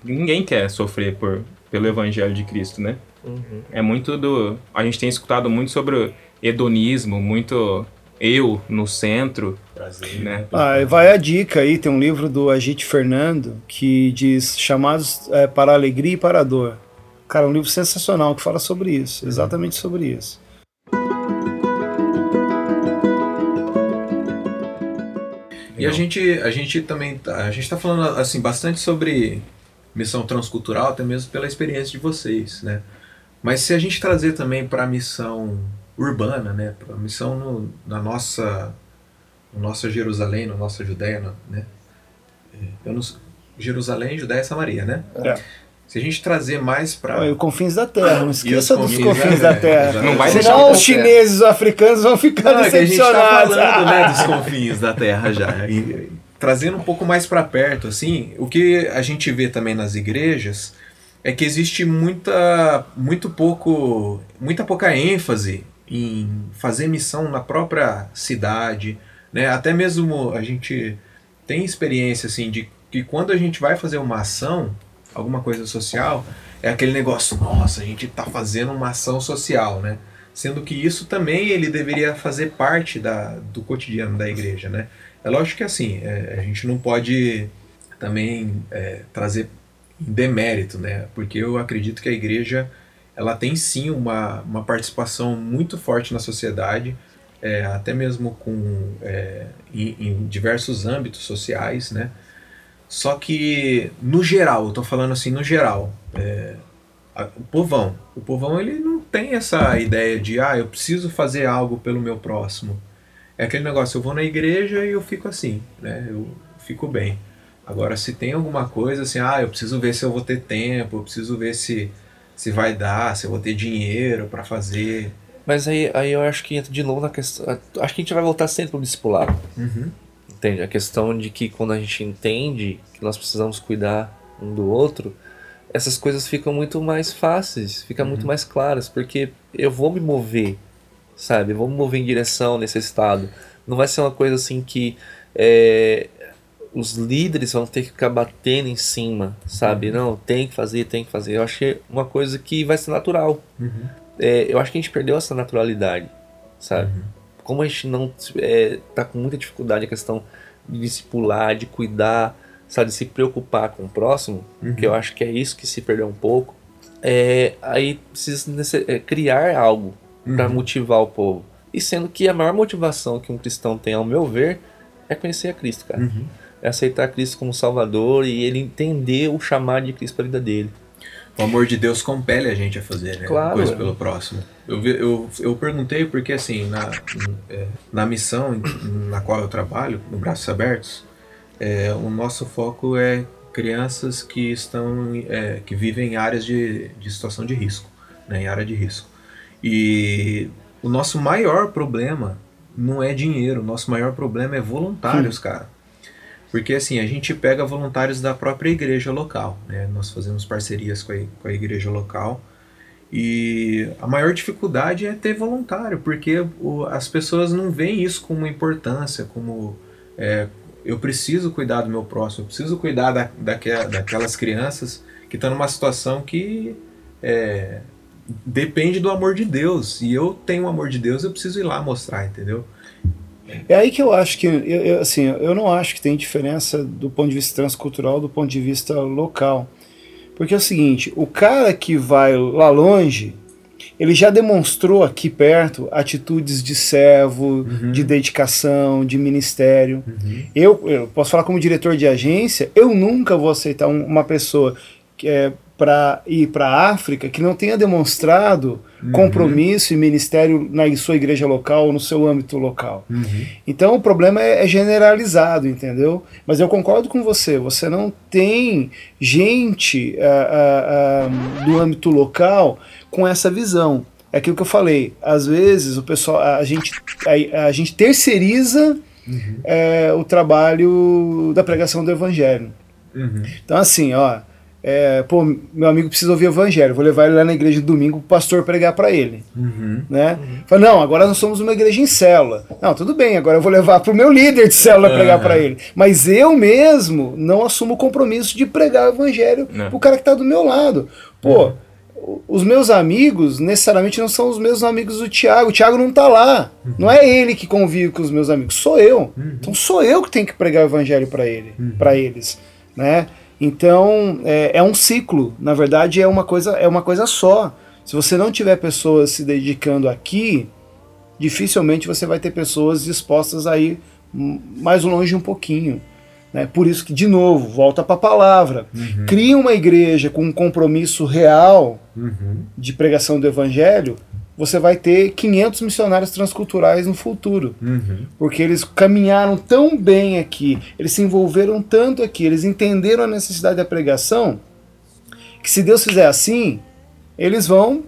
S2: Ninguém quer sofrer por, pelo evangelho de Cristo, né? É muito do. A gente tem escutado muito sobre o hedonismo, muito eu no centro, né?
S4: Ah, vai a dica aí, tem um livro do Agite Fernando que diz Chamados é, para a Alegria e para a Dor. Cara, um livro sensacional que fala sobre isso, exatamente sobre isso.
S3: E a gente, a gente também tá, a gente está falando assim bastante sobre missão transcultural, até mesmo pela experiência de vocês, né? Mas se a gente trazer também para a missão urbana, né, para a missão no, na nossa, nossa Jerusalém, na nossa Judéia, né? É, Eu não, Jerusalém, Judéia e Samaria, né?
S4: É.
S3: Se a gente trazer mais para
S4: e os confins da terra, não
S3: E
S4: esqueça dos
S3: confins,
S4: confins da terra.
S2: Não vai
S4: Senão os chineses, os africanos vão ficar
S3: Não, é que a gente tá
S4: decepcionados.
S3: falando, né, dos confins da Terra já. E, trazendo um pouco mais para perto, assim, o que a gente vê também nas igrejas é que existe muita, muito pouco, muita pouca ênfase em fazer missão na própria cidade, né? Até mesmo a gente tem experiência assim de que quando a gente vai fazer uma ação, alguma coisa social, é aquele negócio, nossa, a gente tá fazendo uma ação social, né? Sendo que isso também ele deveria fazer parte da, do cotidiano da igreja, né? É lógico que assim, é, a gente não pode também é, trazer em demérito, né? Porque eu acredito que a igreja ela tem sim uma, uma participação muito forte na sociedade, é, até mesmo com é, em, em diversos âmbitos sociais, né? Só que no geral, eu tô falando assim no geral, é, a- o povão, o povão ele não tem essa ideia de ah eu preciso fazer algo pelo meu próximo. É aquele negócio, eu vou na igreja e eu fico assim, né? Eu fico bem. Agora, se tem alguma coisa assim, ah, eu preciso ver se eu vou ter tempo, eu preciso ver se, se vai dar, se eu vou ter dinheiro para fazer.
S5: Mas aí, aí eu acho que entra de novo na questão. Acho que a gente vai voltar sempre pro discipulado. Entende? A questão de que quando a gente entende que nós precisamos cuidar um do outro, essas coisas ficam muito mais fáceis, ficam muito mais claras, porque eu vou me mover, sabe? Eu vou me mover em direção nesse estado. Não vai ser uma coisa assim que é, os líderes vão ter que ficar batendo em cima, sabe? Não, tem que fazer, tem que fazer. Eu achei uma coisa que vai ser natural. É, eu acho que a gente perdeu essa naturalidade, sabe? Como a gente não é, tá com muita dificuldade a questão de discipular, de cuidar, sabe, de se preocupar com o próximo, que eu acho que é isso que se perdeu um pouco. É, aí precisa é, criar algo para motivar o povo. E sendo que a maior motivação que um cristão tem, ao meu ver, é conhecer a Cristo, cara. É aceitar Cristo como Salvador e ele entender o chamado de Cristo para a vida dele.
S3: O amor de Deus compele a gente a fazer, né?
S5: Claro.
S3: Coisa pelo próximo. Eu, eu, eu perguntei porque, assim, na, é, na missão na qual eu trabalho, no Braços Abertos, é, o nosso foco é crianças que estão, é, que vivem em áreas de, de situação de risco, né? Em área de risco. E o nosso maior problema não é dinheiro, o nosso maior problema é voluntários, cara. Porque assim, a gente pega voluntários da própria igreja local, né? Nós fazemos parcerias com a, com a igreja local e a maior dificuldade é ter voluntário, porque o- as pessoas não veem isso como importância, como é, eu preciso cuidar do meu próximo, eu preciso cuidar da, daque- daquelas crianças que estão numa situação que é, depende do amor de Deus. E eu tenho o amor de Deus, eu preciso ir lá mostrar, entendeu?
S4: É aí que eu acho que, eu, eu, assim, eu não acho que tem diferença do ponto de vista transcultural do ponto de vista local. Porque é o seguinte, o cara que vai lá longe, ele já demonstrou aqui perto atitudes de servo, de dedicação, de ministério. Eu, eu posso falar como diretor de agência, eu nunca vou aceitar um- uma pessoa que é para ir para a África que não tenha demonstrado compromisso e ministério na sua igreja local, no seu âmbito local. Então o problema é, é generalizado, entendeu? Mas eu concordo com você, você não tem gente ah, ah, ah, do âmbito local com essa visão. É aquilo que eu falei, às vezes o pessoal, a gente, a, a gente terceiriza é, o trabalho da pregação do evangelho. Então assim, ó, é, pô, meu amigo precisa ouvir o evangelho, vou levar ele lá na igreja de domingo pro pastor pregar para ele, né? Fala, não, agora nós somos uma igreja em célula. Não, tudo bem, agora eu vou levar pro meu líder de célula pregar para ele. Mas eu mesmo não assumo o compromisso de pregar o evangelho
S2: Não.
S4: pro cara que tá do meu lado. Pô, o- os meus amigos necessariamente não são os meus amigos do Tiago. O Tiago não tá lá. Não é ele que convive com os meus amigos, sou eu. Então sou eu que tenho que pregar o evangelho para ele, para eles, né? Então é, é um ciclo. Na verdade é uma coisa é uma coisa só. Se você não tiver pessoas se dedicando aqui, dificilmente você vai ter pessoas dispostas a ir mais longe um pouquinho. Né? Por isso que, de novo, volta para a palavra. Cria uma igreja com um compromisso real de pregação do evangelho, você vai ter 500 missionários transculturais no futuro. Porque eles caminharam tão bem aqui, eles se envolveram tanto aqui, eles entenderam a necessidade da pregação, que se Deus fizer assim, eles vão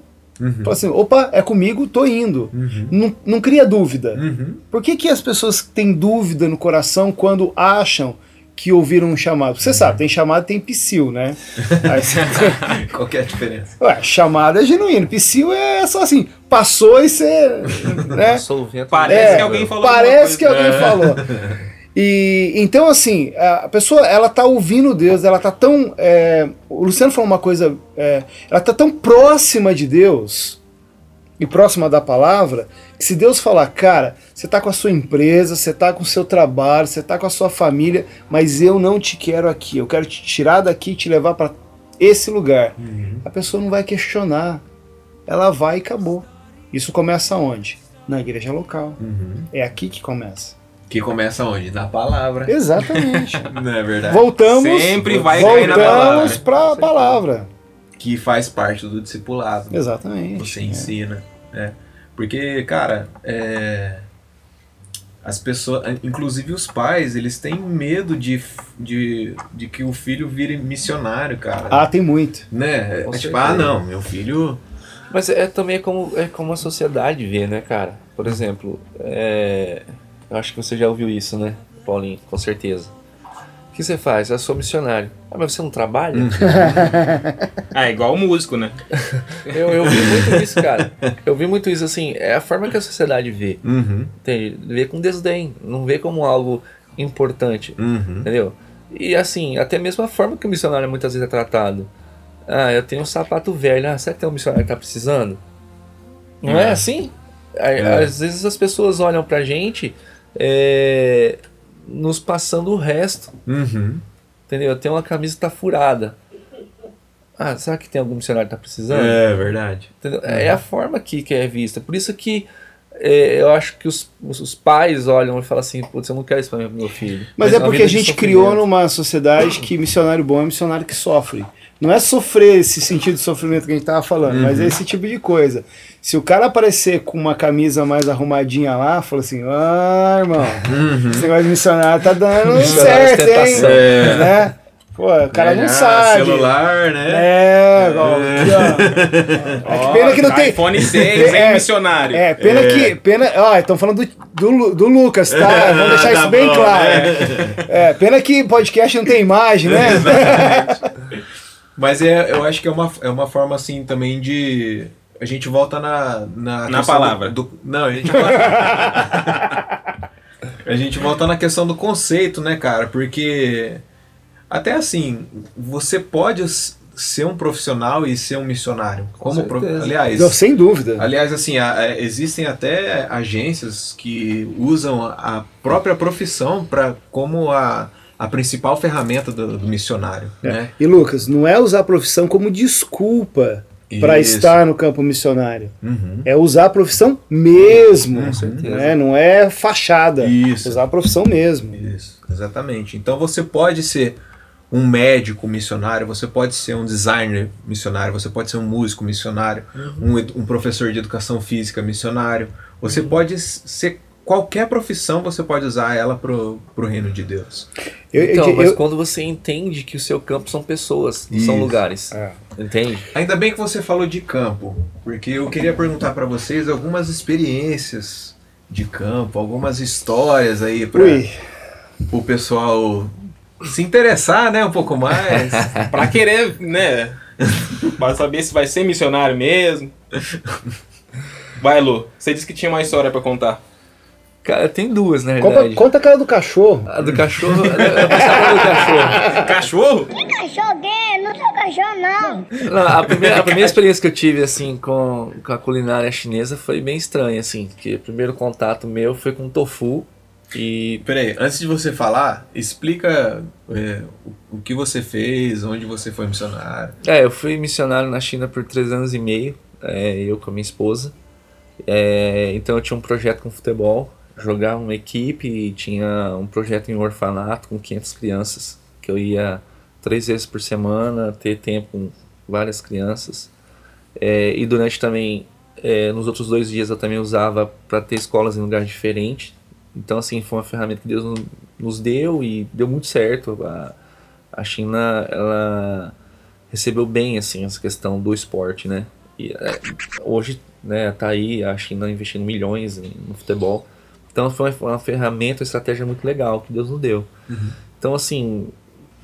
S4: falar assim, opa, é comigo, tô indo. Não, não cria dúvida. Por que, que as pessoas têm dúvida no coração quando acham que ouviram um chamado? Você sabe, tem chamado e tem psil, né? Aí você-
S3: Qual que é a diferença?
S4: Ué, chamado é genuíno, psil é só assim, passou e você. Né?
S2: Parece que alguém falou
S4: Parece que alguém
S2: coisa.
S4: falou. E então assim, a pessoa ela tá ouvindo Deus, ela tá tão, é, o Luciano falou uma coisa, é, ela tá tão próxima de Deus e próxima da palavra, que se Deus falar, cara, você tá com a sua empresa, você tá com o seu trabalho, você tá com a sua família, mas eu não te quero aqui, eu quero te tirar daqui e te levar para esse lugar. A pessoa não vai questionar, ela vai e acabou. Isso começa onde? Na igreja local. É aqui que começa.
S3: Que começa onde? Na palavra.
S4: Exatamente.
S3: Não é verdade?
S4: Voltamos.
S2: Sempre vai cair na palavra.
S4: Voltamos para a palavra.
S3: Que faz parte do discipulado.
S4: Exatamente.
S3: Você
S4: é.
S3: ensina, né? Porque, cara, é, as pessoas, inclusive os pais, eles têm medo de, de, de que o filho vire missionário, cara.
S4: Ah, tem muito.
S3: né? É tipo, ah, não, meu filho.
S5: Mas é também como, é como a sociedade vê, né, cara? Por exemplo, é, eu acho que você já ouviu isso, né, Paulinho? Com certeza. O que você faz? Eu sou missionário. Ah, mas você não trabalha?
S2: Ah, é igual o músico, né?
S5: Eu, eu vi muito isso, cara. Eu vi muito isso, assim, é a forma que a sociedade vê.
S3: Uhum,
S5: Entende? Vê com desdém, não vê como algo importante,
S3: uhum.
S5: entendeu? E assim, até mesmo a forma que o missionário muitas vezes é tratado. Ah, eu tenho um sapato velho, ah, será que tem um missionário que tá precisando? Não é,
S3: É.
S5: assim?
S3: É.
S5: Às vezes as pessoas olham pra gente é, nos passando o resto,
S3: Uhum.
S5: entendeu? Eu tenho uma camisa que tá furada. Ah, será que tem algum missionário que tá precisando?
S3: É verdade.
S5: Entendeu? É a forma que, que é vista. Por isso que é, eu acho que os, os os pais olham e falam assim, putz, eu não quero isso pra meu filho.
S4: Mas, é
S5: uma
S4: porque a gente criou numa sociedade que missionário bom é missionário que sofre. Não é sofrer esse sentido de sofrimento que a gente tava falando, mas é esse tipo de coisa. Se o cara aparecer com uma camisa mais arrumadinha lá, fala assim: ah, irmão, esse negócio de missionário tá dando
S5: Missionário
S4: certo, hein?
S3: É.
S4: Né? Pô, o cara
S3: É,
S4: não sabe.
S3: Celular, né?
S4: É, ó, aqui, ó. É que pena que não tem.
S2: iPhone 6, hein,
S4: É,
S2: missionário.
S4: É, pena que. Pena, ó, estão falando do, do, do Lucas, tá? Vamos deixar
S3: Tá
S4: isso bem
S3: bom,
S4: claro.
S3: né?
S4: É, pena que podcast não tem imagem, né?
S3: Mas é, eu acho que é uma, é uma forma assim também de. A gente volta na. Na,
S2: Na palavra.
S3: Do, do- não, a gente volta. a gente volta na questão do conceito, né, cara? Porque. Até assim, você pode ser um profissional e ser um missionário. Como pro-
S5: certeza.
S3: aliás,
S4: Não, sem dúvida.
S3: aliás assim, a- a- existem até agências que usam a própria profissão para como a, a principal ferramenta do, do missionário, né?
S4: E Lucas, não é usar a profissão como desculpa para estar no campo missionário.
S3: Uhum.
S4: É usar a profissão mesmo.
S3: Com
S5: certeza.
S4: né? Não é fachada.
S3: Isso.
S4: Usar a profissão mesmo.
S3: Isso, exatamente. Então você pode ser um médico missionário, você pode ser um designer missionário, você pode ser um músico missionário, um, edu- um professor de educação física missionário. Você pode s- ser qualquer profissão, você pode usar ela pro, pro reino de Deus.
S4: Eu- eu-
S5: Então,
S4: eu-
S5: mas quando você entende que o seu campo são pessoas, não são lugares.
S4: É.
S5: Entende?
S3: Ainda bem que você falou de campo, porque eu queria perguntar para vocês algumas experiências de campo, algumas histórias aí para o pessoal se interessar, né, um pouco mais.
S2: Pra querer, né? Pra saber se vai ser missionário mesmo. Vai, Lu. Você disse que tinha uma história pra contar.
S5: Cara, tem duas, na
S4: conta,
S5: verdade.
S4: conta aquela do cachorro.
S5: A do cachorro. Eu passava do cachorro.
S2: Cachorro?
S7: Cachorro gay, não sou cachorro não.
S5: Não, a, primeira, a primeira experiência que eu tive, assim, com, com a culinária chinesa foi bem estranha, assim. Que o primeiro contato meu foi com tofu. E
S3: Peraí, antes de você falar, explica é, o, o que você fez, onde você foi missionário.
S5: É, eu fui missionário na China por três anos e meio, é, eu com a minha esposa. É, então eu tinha um projeto com futebol, jogava uma equipe e tinha um projeto em um orfanato com 500 crianças, que eu ia três vezes por semana, ter tempo com várias crianças. É, e durante também, é, nos outros dois dias eu também usava para ter escolas em lugar diferente. Então assim, foi uma ferramenta que Deus no- nos deu e deu muito certo. A, a China, ela recebeu bem assim essa questão do esporte, né? E é, hoje, né, tá aí a China investindo milhões no futebol. Então foi uma, uma ferramenta, uma estratégia muito legal que Deus nos deu. Então assim,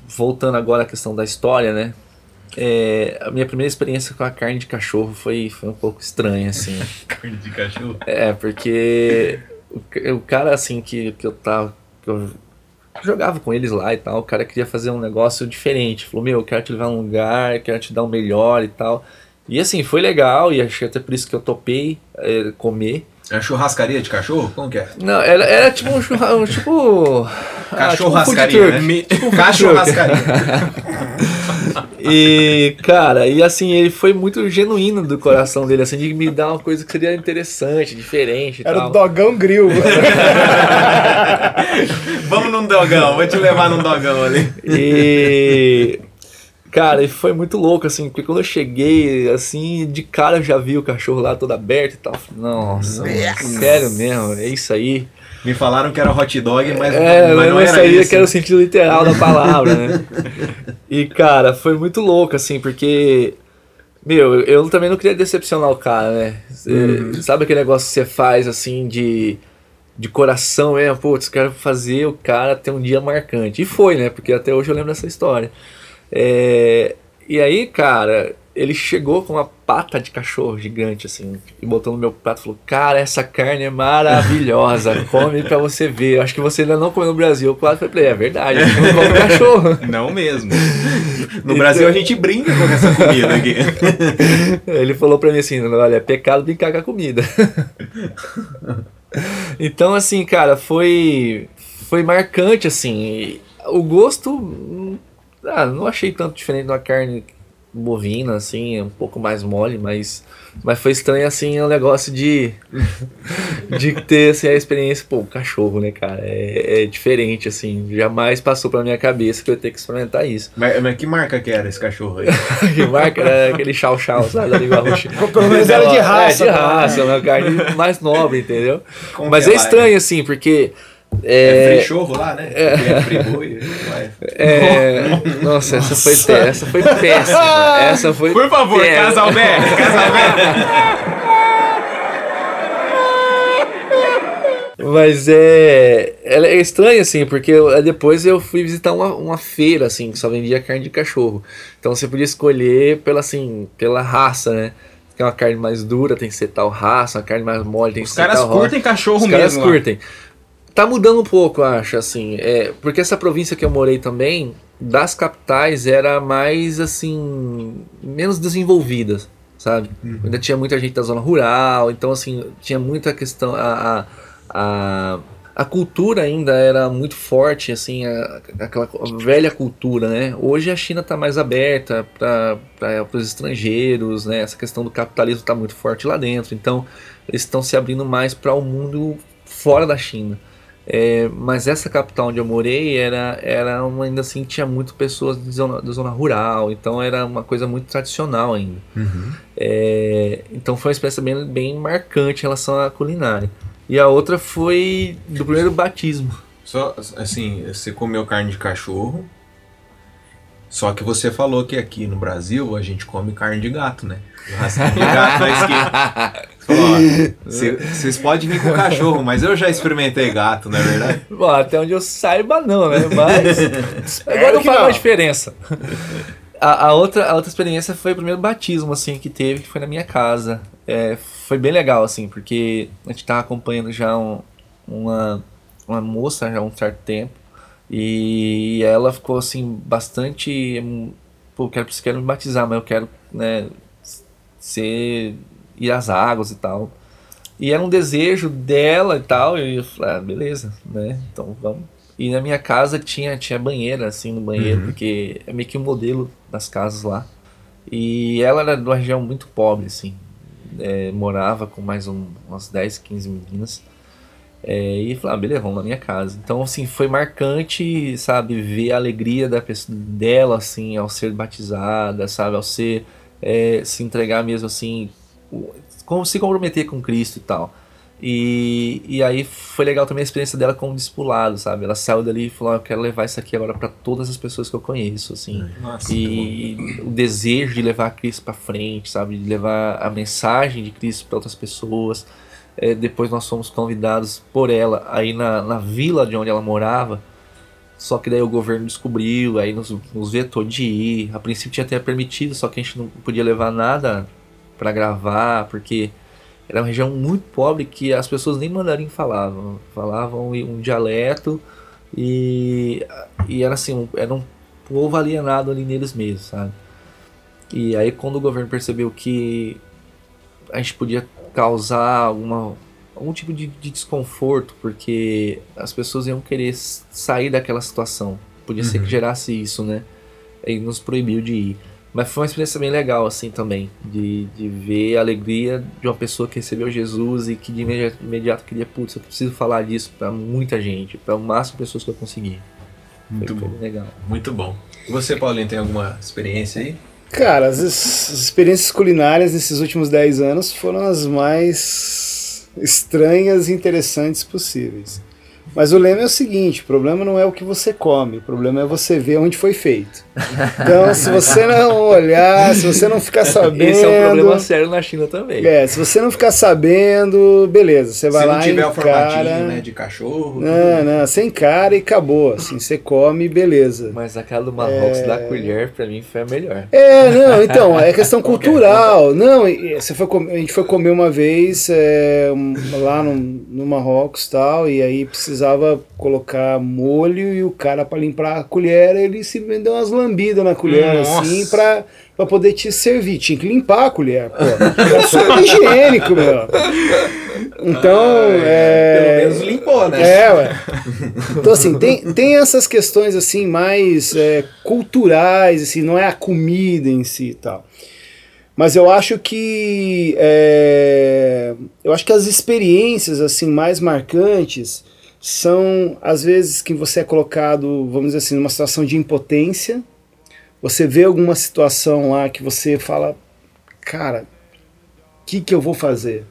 S5: voltando agora à questão da história, né? é, a minha primeira experiência com a carne de cachorro foi, foi um pouco estranha, assim.
S3: Carne de cachorro.
S5: É, porque o, o cara assim que, que eu tava. Que eu jogava com eles lá e tal, o cara queria fazer um negócio diferente. Falou, meu, eu quero te levar num lugar, quero te dar o melhor e tal. E assim, foi legal, e acho que até por isso que eu topei é, comer.
S3: É churrascaria de cachorro? Como que é?
S5: Não, era, era tipo um churra- um tipo. ah, tipo um
S3: Cachorrascaria, né?
S5: Tipo um
S3: Cachorrascaria.
S5: E, cara, e assim, ele foi muito genuíno do coração dele, assim, de me dar uma coisa que seria interessante, diferente e
S4: Era
S5: tal.
S4: o Dogão Grill.
S3: Vamos num dogão, vou te levar num dogão ali.
S5: E. Cara, e foi muito louco, assim, porque quando eu cheguei, assim, de cara eu já vi o cachorro lá todo aberto e tal. Falei, Nossa, mano, sério mesmo, é isso aí.
S3: Me falaram que era hot dog, mas,
S5: É,
S3: mas
S5: eu
S3: não
S5: não
S3: era isso.
S5: que era o sentido literal da palavra, né? E, cara, foi muito louco, assim, porque. Meu, eu, também não queria decepcionar o cara, né? Cê- Sabe aquele negócio que você faz, assim, de. De coração mesmo, putz, quero fazer o cara ter um dia marcante. E foi, né? Porque até hoje eu lembro dessa história. É, e aí, cara, ele chegou com uma pata de cachorro gigante, assim, e botou no meu prato e falou: Cara, essa carne é maravilhosa, come pra você ver. Eu acho que você ainda não comeu no Brasil. Eu quase falei: É verdade, eu não como cachorro.
S3: Não mesmo. No Brasil a gente brinca com essa comida aqui.
S5: Ele falou pra mim assim: Olha, é pecado brincar com a comida. então, assim, cara, foi, foi marcante, assim. O gosto, hum, ah, não achei tanto diferente da carne bovina, assim, é um pouco mais mole, mas, mas foi estranho, assim, o negócio de, de ter, assim, a experiência, pô, cachorro, né, cara, é, é diferente, assim, jamais passou pela minha cabeça que eu ia ter que experimentar isso.
S3: Mas, mas que marca que era esse cachorro aí?
S5: que marca era aquele chau-chau, sabe, da língua roxa.
S4: Pelo menos era de raça.
S5: É, de
S4: né?
S5: raça, uma carne mais nobre, entendeu?
S3: Como
S5: Mas é
S3: lá,
S5: estranho, assim, porque.
S3: É
S5: É,
S3: lá, né? É, friboi,
S5: é, nossa, essa foi, pé- essa foi péssima. Essa foi
S2: Por favor,
S5: péssima.
S2: casal BR, casal BR.
S5: Mas é. Ela é estranha, assim, porque eu- depois eu fui visitar uma, uma feira, assim, que só vendia carne de cachorro. Então você podia escolher pela, assim, pela raça, né? Que é uma carne mais dura, tem que ser tal raça, uma carne mais mole, tem que
S2: Os
S5: ser
S2: caras
S5: tal raça.
S2: curtem cachorro
S5: Os caras
S2: mesmo. lá.
S5: curtem. Tá mudando um pouco, acho, assim. É, porque essa província que eu morei também, das capitais era mais assim menos desenvolvida, sabe? Ainda tinha muita gente da zona rural, então assim tinha muita questão a, a, a, cultura ainda era muito forte, assim a- aquela velha cultura, né? Hoje a China está mais aberta para os estrangeiros, né? Essa questão do capitalismo está muito forte lá dentro, então eles estão se abrindo mais para o mundo fora da China. É, mas essa capital onde eu morei era, era uma, ainda assim tinha muito pessoas de zona, da zona rural, então era uma coisa muito tradicional ainda. É, então foi uma experiência bem, bem marcante em relação à culinária. E a outra foi do primeiro batismo.
S3: Só, assim, você comeu carne de cachorro, só que você falou que aqui no Brasil a gente come carne de gato, né? Churrasquinho de gato na esquina. Vocês podem vir com cachorro, mas eu já experimentei gato, não é verdade?
S5: Bom, até onde eu saiba não, né? Mas agora não faz mais diferença. A, a outra, a outra experiência foi o primeiro batismo, assim, que teve, que foi na minha casa. É, foi bem legal, assim, porque a gente tava acompanhando já um- uma, uma moça já há um certo tempo. E ela ficou, assim, bastante... hum, Pô, eu quero, eu quero me batizar, mas eu quero, né, ser... ir às águas e tal. E era um desejo dela e tal, e eu falei, ah, beleza, né? Então vamos. E na minha casa tinha, tinha banheira, assim, no banheiro, porque é meio que um modelo das casas lá. E ela era de uma região muito pobre, assim. É, morava com mais um, umas 10, 15 meninas. É, e falei, ah, beleza, vamos na minha casa. Então, assim, foi marcante, sabe, ver a alegria da pessoa, dela, assim, ao ser batizada, sabe, ao ser, é, se entregar mesmo, assim, o- como se comprometer com Cristo e tal. E, e aí foi legal também a experiência dela como discipulado, sabe? Ela saiu dali e falou, ah, eu quero levar isso aqui agora para todas as pessoas que eu conheço, assim.
S2: Nossa,
S5: E o desejo de levar Cristo para frente, sabe? De levar a mensagem de Cristo para outras pessoas. É, depois nós fomos convidados por ela aí na, na vila de onde ela morava. Só que daí o governo descobriu, aí nos, nos vetou de ir. A princípio tinha até permitido, só que a gente não podia levar nada para gravar, porque era uma região muito pobre que as pessoas nem mandarim falavam. Falavam um dialeto e, e era assim, um- era um povo alienado ali neles mesmos, sabe? E aí quando o governo percebeu que a gente podia causar alguma, algum tipo de, de desconforto, porque as pessoas iam querer sair daquela situação. Podia ser que gerasse isso, né? Aí nos proibiu de ir. Mas foi uma experiência bem legal, assim, também, de, de ver a alegria de uma pessoa que recebeu Jesus e que de imediato, imediato queria, putz, eu preciso falar disso pra muita gente, pra o máximo de pessoas que eu conseguir.
S3: Muito
S5: foi, foi
S3: bom.
S5: bem legal.
S3: Muito bom. E você, Paulinho, tem alguma experiência aí?
S4: Cara, as, as experiências culinárias nesses últimos 10 anos foram as mais estranhas e interessantes possíveis. Mas o lema é o seguinte: o problema não é o que você come, o problema é você ver onde foi feito. Então, se você não olhar, se você não ficar sabendo.
S5: Esse é um problema sério na China também.
S4: É, se você não ficar sabendo, beleza, você vai
S3: Se
S4: lá
S3: não tiver o formatinho né, de cachorro.
S4: Não, não, sem cara e acabou. Assim, você come, beleza.
S5: Mas aquela do Marrocos da colher, pra mim, foi a melhor.
S4: É, não, então, é questão cultural. Não, você foi a gente foi comer uma vez é, um- lá no, no Marrocos e tal, e aí precisava colocar molho e o cara, pra limpar a colher, ele se deu umas lambidas na colher,
S2: Nossa.
S4: assim, pra, pra poder te servir. Tinha que limpar a colher, pô. É super higiênico, meu. Então, é.
S3: Pelo menos limpou, né?
S4: É, ué. Então, assim, tem, tem essas questões, assim, mais é, culturais, assim, não é a comida em si e tal. Mas eu acho que é, eu acho que as experiências assim mais marcantes são às vezes que você é colocado, vamos dizer assim, numa situação de impotência. Você vê alguma situação lá que você fala, cara, o que que eu vou fazer,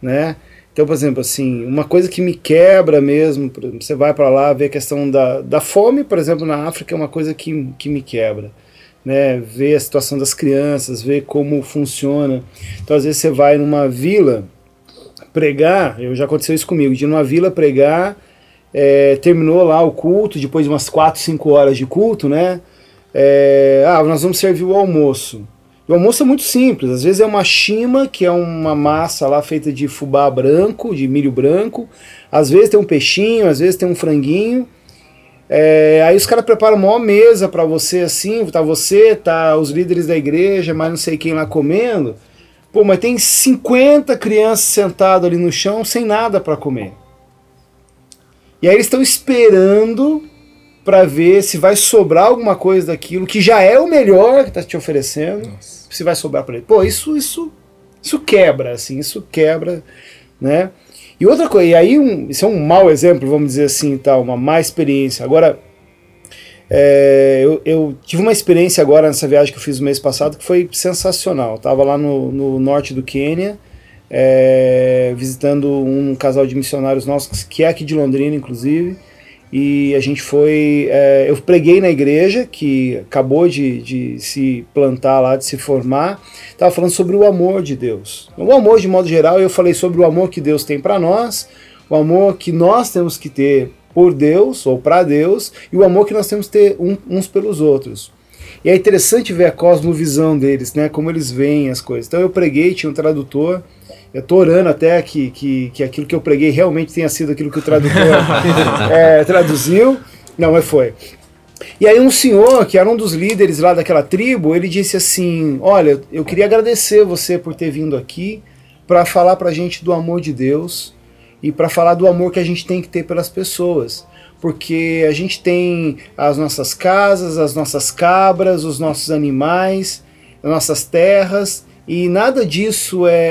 S4: né? Então, por exemplo, assim, uma coisa que me quebra mesmo, você vai para lá ver a questão da, da fome, por exemplo, na África é uma coisa que, que me quebra né, ver a situação das crianças, ver como funciona. Então, às vezes você vai numa vila pregar, eu já aconteceu isso comigo, de ir numa vila pregar, é, terminou lá o culto, depois de umas 4, 5 horas de culto, né? é, ah, nós vamos servir o almoço. O almoço é muito simples, às vezes é uma chima, que é uma massa lá feita de fubá branco, de milho branco, às vezes tem um peixinho, às vezes tem um franguinho, É, aí os caras preparam uma mesa para você assim, tá você, tá os líderes da igreja, mas não sei quem lá comendo. Pô, mas tem 50 crianças sentadas ali no chão sem nada para comer. E aí eles estão esperando para ver se vai sobrar alguma coisa daquilo que já é o melhor que tá te oferecendo,
S2: Nossa.
S4: se vai sobrar para ele. Pô, isso isso isso quebra assim, isso quebra, né? E outra coisa, e aí um, isso é um mau exemplo, vamos dizer assim, tá, uma má experiência. Agora, é, eu, eu tive uma experiência agora nessa viagem que eu fiz no mês passado que foi sensacional. Eu tava lá no, no norte do Quênia, é, visitando um casal de missionários nossos, que é aqui de Londrina, inclusive. E a gente foi. é, eu preguei na igreja, que acabou de, de se plantar lá, de se formar. Estava falando sobre o amor de Deus. O amor, de modo geral, eu falei sobre o amor que Deus tem para nós, o amor que nós temos que ter por Deus ou para Deus, e o amor que nós temos que ter uns pelos outros. E é interessante ver a cosmovisão deles, né? Como eles veem as coisas. Então eu preguei, tinha um tradutor. Eu tô orando até que, que, que aquilo que eu preguei realmente tenha sido aquilo que o tradutor é, traduziu. Não, mas foi. E aí um senhor, que era um dos líderes lá daquela tribo, ele disse assim, olha, eu queria agradecer você por ter vindo aqui para falar pra gente do amor de Deus e para falar do amor que a gente tem que ter pelas pessoas. Porque a gente tem as nossas casas, as nossas cabras, os nossos animais, as nossas terras, e nada disso é,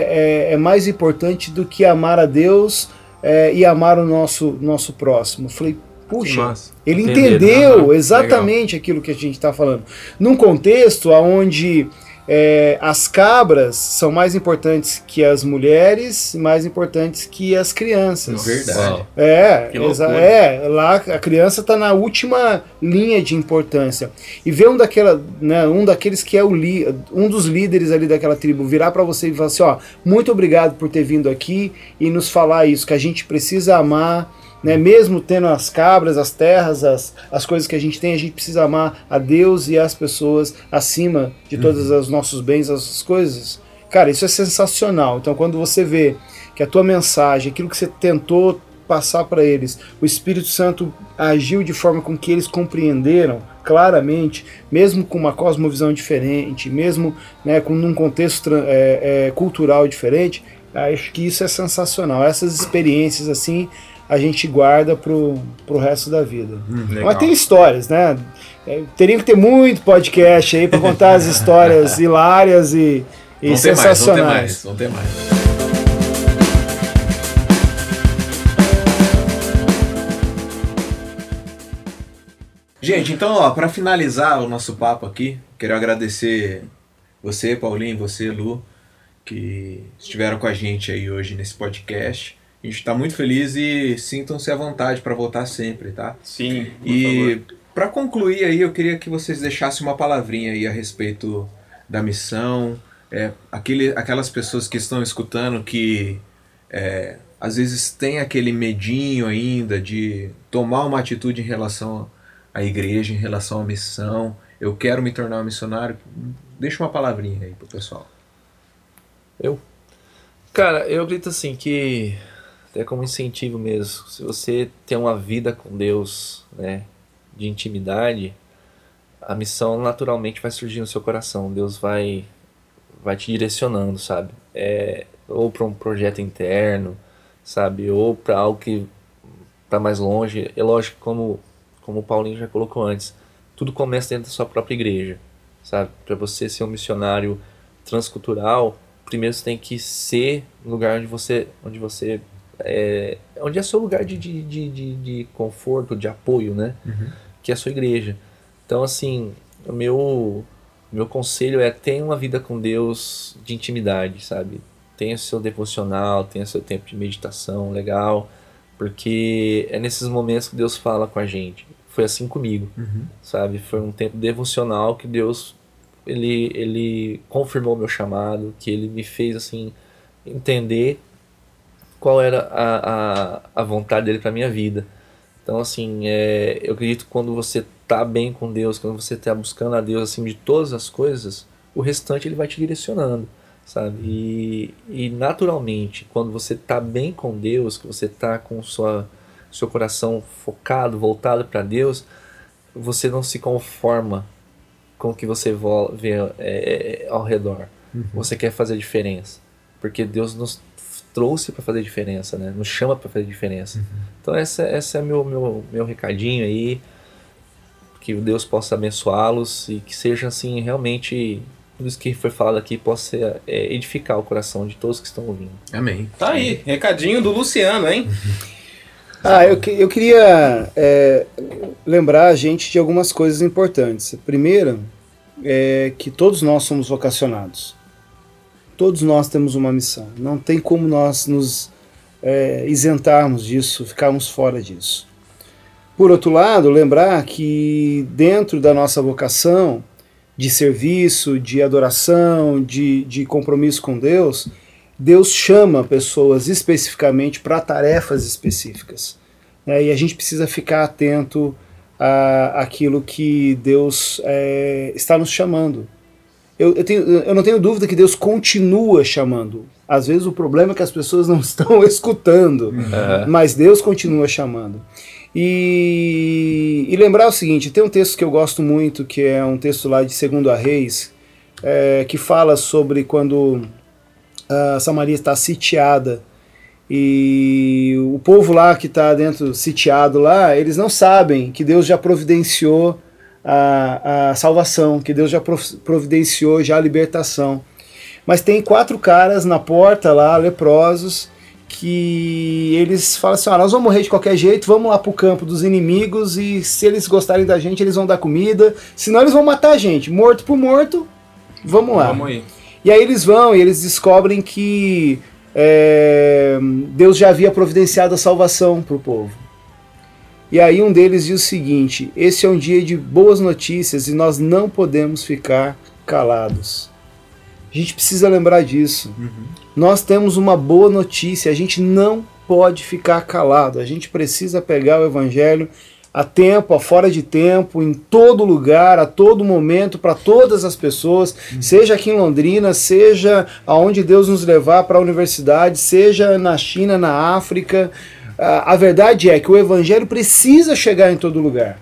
S4: é, é mais importante do que amar a Deus é, e amar o nosso, nosso próximo. Eu falei, puxa, ele entendeu
S2: Aham,
S4: exatamente aquilo que a gente está falando. Num contexto onde é, as cabras são mais importantes que as mulheres, mais importantes que as crianças.
S3: Verdade.
S4: É, exa-
S2: loucura.
S4: é, lá a criança está na última linha de importância. E ver um daquela, né, um daqueles que é o li, um dos líderes ali daquela tribo virar para você e falar assim, ó, muito obrigado por ter vindo aqui e nos falar isso que a gente precisa amar, né, mesmo tendo as cabras, as terras, as, as coisas que a gente tem, a gente precisa amar a Deus e as pessoas acima de todos os nossos bens, as coisas. Cara, isso é sensacional. Então, quando você vê que a tua mensagem, aquilo que você tentou passar para eles, o Espírito Santo agiu de forma com que eles compreenderam claramente, mesmo com uma cosmovisão diferente, mesmo né, com um contexto é, é, cultural diferente, acho que isso é sensacional. Essas experiências assim a gente guarda pro, pro resto da vida.
S2: Legal.
S4: Mas tem histórias, né? É, teria que ter muito podcast aí para contar as histórias hilárias e, e
S3: Vão ter mais, vão ter
S4: sensacionais.
S3: mais, vão ter mais. Gente, então, ó, para finalizar o nosso papo aqui, quero agradecer você, Paulinho, você, Lu, que estiveram com a gente aí hoje nesse podcast. A gente está muito feliz e sintam-se à vontade para voltar sempre, tá?
S2: Sim, por
S3: E para concluir aí, eu queria que vocês deixassem uma palavrinha aí a respeito da missão, é, aquele, aquelas pessoas que estão escutando que é, às vezes tem aquele medinho ainda de tomar uma atitude em relação à igreja, em relação à missão. Eu quero me tornar um missionário. Deixa uma palavrinha aí pro pessoal.
S5: Eu? Cara, eu acredito assim que, até como incentivo mesmo, se você tem uma vida com Deus, né, de intimidade, a missão naturalmente vai surgir no seu coração. Deus vai, vai te direcionando, sabe? É, ou para um projeto interno, sabe? Ou para algo que tá mais longe. É lógico, como, como o Paulinho já colocou antes, tudo começa dentro da sua própria igreja, sabe? Para você ser um missionário transcultural, primeiro você tem que ser no lugar onde você, onde você é, onde é seu lugar de, de, de, de, conforto, de apoio, né? Que é a sua igreja. Então, assim, o meu, meu conselho é tenha uma vida com Deus de intimidade, sabe? Tenha seu devocional, tenha seu tempo de meditação legal, porque é nesses momentos que Deus fala com a gente. Foi assim comigo, sabe? Foi um tempo devocional que Deus ele, ele confirmou meu chamado, que ele me fez assim entender qual era a, a, a vontade dele para minha vida. Então, assim, é, eu acredito que quando você tá bem com Deus, quando você tá buscando a Deus acima de todas as coisas, o restante ele vai te direcionando, sabe? E, e naturalmente, quando você tá bem com Deus, que você tá com sua seu coração focado, voltado para Deus, você não se conforma com o que você vo- vê é, ao redor. Você quer fazer diferença, porque Deus nos trouxe para fazer diferença, né? Nos chama para fazer diferença. Então essa, essa é meu, meu meu recadinho aí, que Deus possa abençoá-los e que seja assim realmente tudo isso que foi falado aqui possa é, edificar o coração de todos que estão ouvindo.
S3: Amém.
S2: Tá aí, recadinho do Luciano, hein?
S4: Ah, eu, que- eu queria é, lembrar a gente de algumas coisas importantes. A primeira é que todos nós somos vocacionados. Todos nós temos uma missão. Não tem como nós nos é, isentarmos disso, ficarmos fora disso. Por outro lado, lembrar que dentro da nossa vocação de serviço, de adoração, de, de compromisso com Deus, Deus chama pessoas especificamente para tarefas específicas. né? E a gente precisa ficar atento a aquilo que Deus é, está nos chamando. Eu, eu, tenho- eu não tenho dúvida que Deus continua chamando. Às vezes o problema é que as pessoas não estão escutando, mas Deus continua chamando. E, e lembrar o seguinte: tem um texto que eu gosto muito, que é um texto lá de Segundo a Reis, é, que fala sobre quando a Samaria está sitiada e o povo lá que está dentro, sitiado lá, eles não sabem que Deus já providenciou a, a salvação, que Deus já providenciou já a libertação. Mas tem quatro caras na porta lá, leprosos, que eles falam assim: ah, nós vamos morrer de qualquer jeito, vamos lá pro campo dos inimigos e se eles gostarem da gente, eles vão dar comida, senão eles vão matar a gente, morto por morto, vamos lá.
S2: Vamos aí.
S4: E aí eles vão e eles descobrem que é, Deus já havia providenciado a salvação para o povo. E aí um deles diz o seguinte: esse é um dia de boas notícias e nós não podemos ficar calados. A gente precisa lembrar disso. Nós temos uma boa notícia, a gente não pode ficar calado. A gente precisa pegar o evangelho a tempo, a fora de tempo, em todo lugar, a todo momento, para todas as pessoas, seja aqui em Londrina, seja aonde Deus nos levar para a universidade, seja na China, na África. A a verdade é que o evangelho precisa chegar em todo lugar.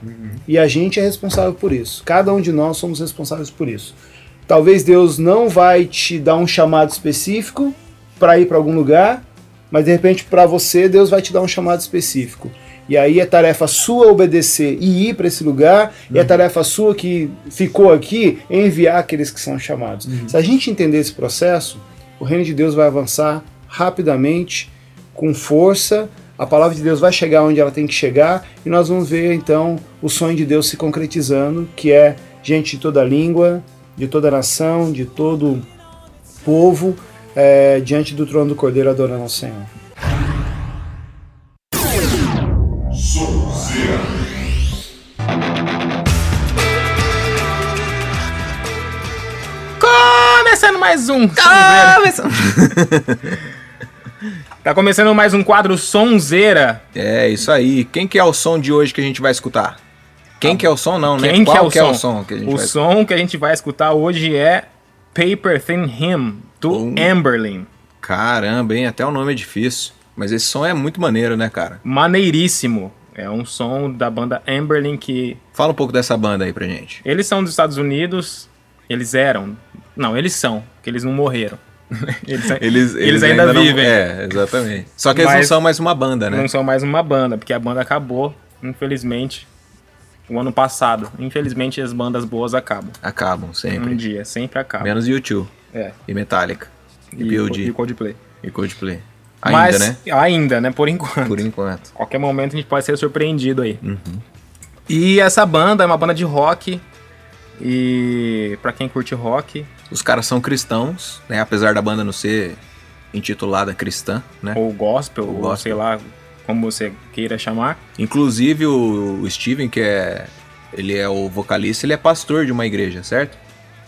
S4: E a gente é responsável por isso. Cada um de nós somos responsáveis por isso. Talvez Deus não vai te dar um chamado específico para ir para algum lugar, mas de repente para você Deus vai te dar um chamado específico. E aí é tarefa sua obedecer e ir para esse lugar, e é tarefa sua que ficou aqui enviar aqueles que são chamados. Se a gente entender esse processo, o reino de Deus vai avançar rapidamente, com força, a palavra de Deus vai chegar onde ela tem que chegar, e nós vamos ver então o sonho de Deus se concretizando, que é gente de toda língua, de toda nação, de todo povo, eh, diante do trono do Cordeiro adorando ao Senhor.
S2: Começando mais um. Sonzeira. Tá começando mais um quadro Sonzeira.
S3: É, isso aí. Quem que é o som de hoje que a gente vai escutar? Quem que é o som não, né?
S2: Quem que
S3: Qual
S2: é o
S3: que
S2: som?
S3: é o som que a gente
S2: O
S3: vai
S2: som que a gente vai escutar hoje é Paper Thin Hymn, do
S3: Um.
S2: Amberlin.
S3: Caramba, hein? Até o nome é difícil. Mas esse som é muito maneiro, né, cara?
S2: Maneiríssimo. É um som da banda Amberlin que
S3: Fala um pouco dessa banda aí pra gente.
S2: eles são dos Estados Unidos. Eles eram. Não, eles são, porque eles não morreram. eles, eles, ainda,
S3: não-
S2: vivem.
S3: É, exatamente. Só que eles não
S2: Mas-
S3: são mais uma banda, né?
S2: Não são mais uma banda, porque a banda acabou, infelizmente, o ano passado. Infelizmente as bandas boas acabam.
S3: Acabam sempre.
S2: Um dia, sempre acabam.
S3: Menos YouTube
S2: É.
S3: e Metallica. E,
S2: E, e Coldplay.
S3: e Coldplay. Ainda,
S2: Mas,
S3: né?
S2: Ainda, né? Por enquanto.
S3: Por enquanto.
S2: Qualquer momento a gente pode ser surpreendido aí.
S3: Uhum.
S2: E essa banda é uma banda de rock. E pra quem curte rock,
S3: Os caras são cristãos, né? Apesar da banda não ser intitulada cristã, né?
S2: ou gospel,
S3: Ou
S2: ou
S3: gospel.
S2: sei lá como você queira chamar.
S3: Inclusive o o Steven, que é ele é o vocalista, ele é pastor de uma igreja, certo?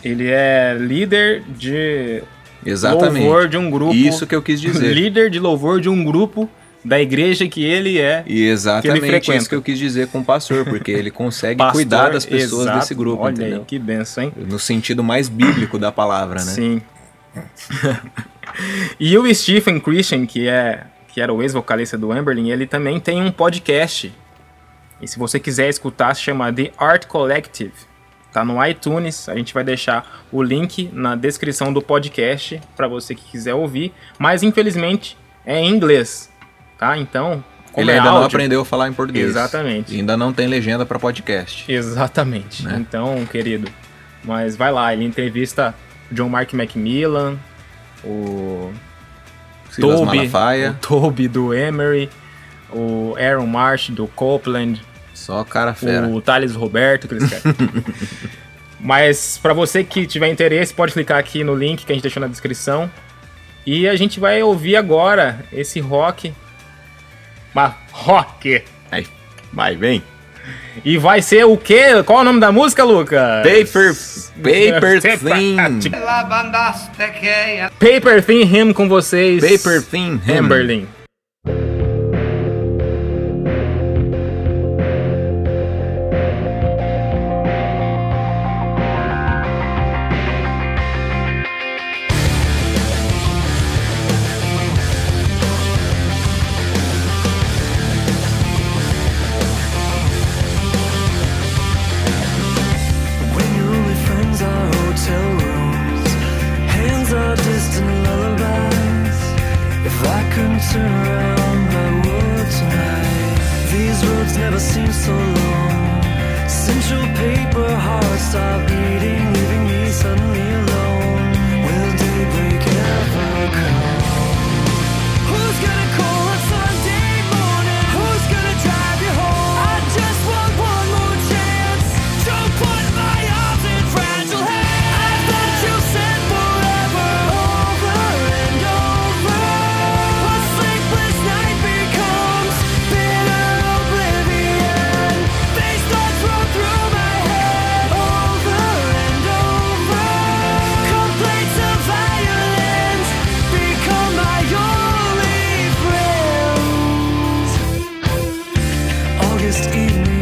S2: Ele é líder de
S3: Exatamente.
S2: louvor de um grupo.
S3: Isso que eu quis dizer.
S2: líder de louvor de um grupo da igreja que ele é.
S3: E exatamente
S2: frequenta.
S3: isso que eu quis dizer com o pastor, porque ele consegue
S2: pastor,
S3: cuidar das pessoas
S2: exato.
S3: desse grupo,
S2: Olha
S3: entendeu?
S2: aí, que benção, hein?
S3: No sentido mais bíblico da palavra, né?
S2: Sim. e o Stephen Christian, que é, que era o ex-vocalista do Amberlin, ele também tem um podcast. E se você quiser escutar, se chama The Art Collective. Tá no iTunes, a gente vai deixar o link na descrição do podcast para você que quiser ouvir, mas infelizmente é em inglês, tá? Então, como
S3: Ele
S2: é
S3: ainda não
S2: áudio-
S3: aprendeu a falar em português.
S2: Exatamente.
S3: E ainda não tem legenda pra podcast.
S2: Exatamente.
S3: Né?
S2: Então, querido, mas vai lá, ele entrevista John Mark Macmillan, o
S3: Silas
S2: Toby,
S3: Malafaia.
S2: o Toby do Emery, o Aaron Marsh do Copeland,
S3: Só cara fera.
S2: o Thales Roberto, que eles querem. Mas pra você que tiver interesse, pode clicar aqui no link que a gente deixou na descrição. E a gente vai ouvir agora esse rock. Mas rock!
S3: Aí, vai, vem.
S2: E vai ser o quê? Qual é o nome da música, Lucas?
S3: Paper, paper
S2: Paper-
S3: Thin.
S2: Paper Thin Him com vocês.
S3: Paper Thin Him.
S2: Amberlin.
S8: You.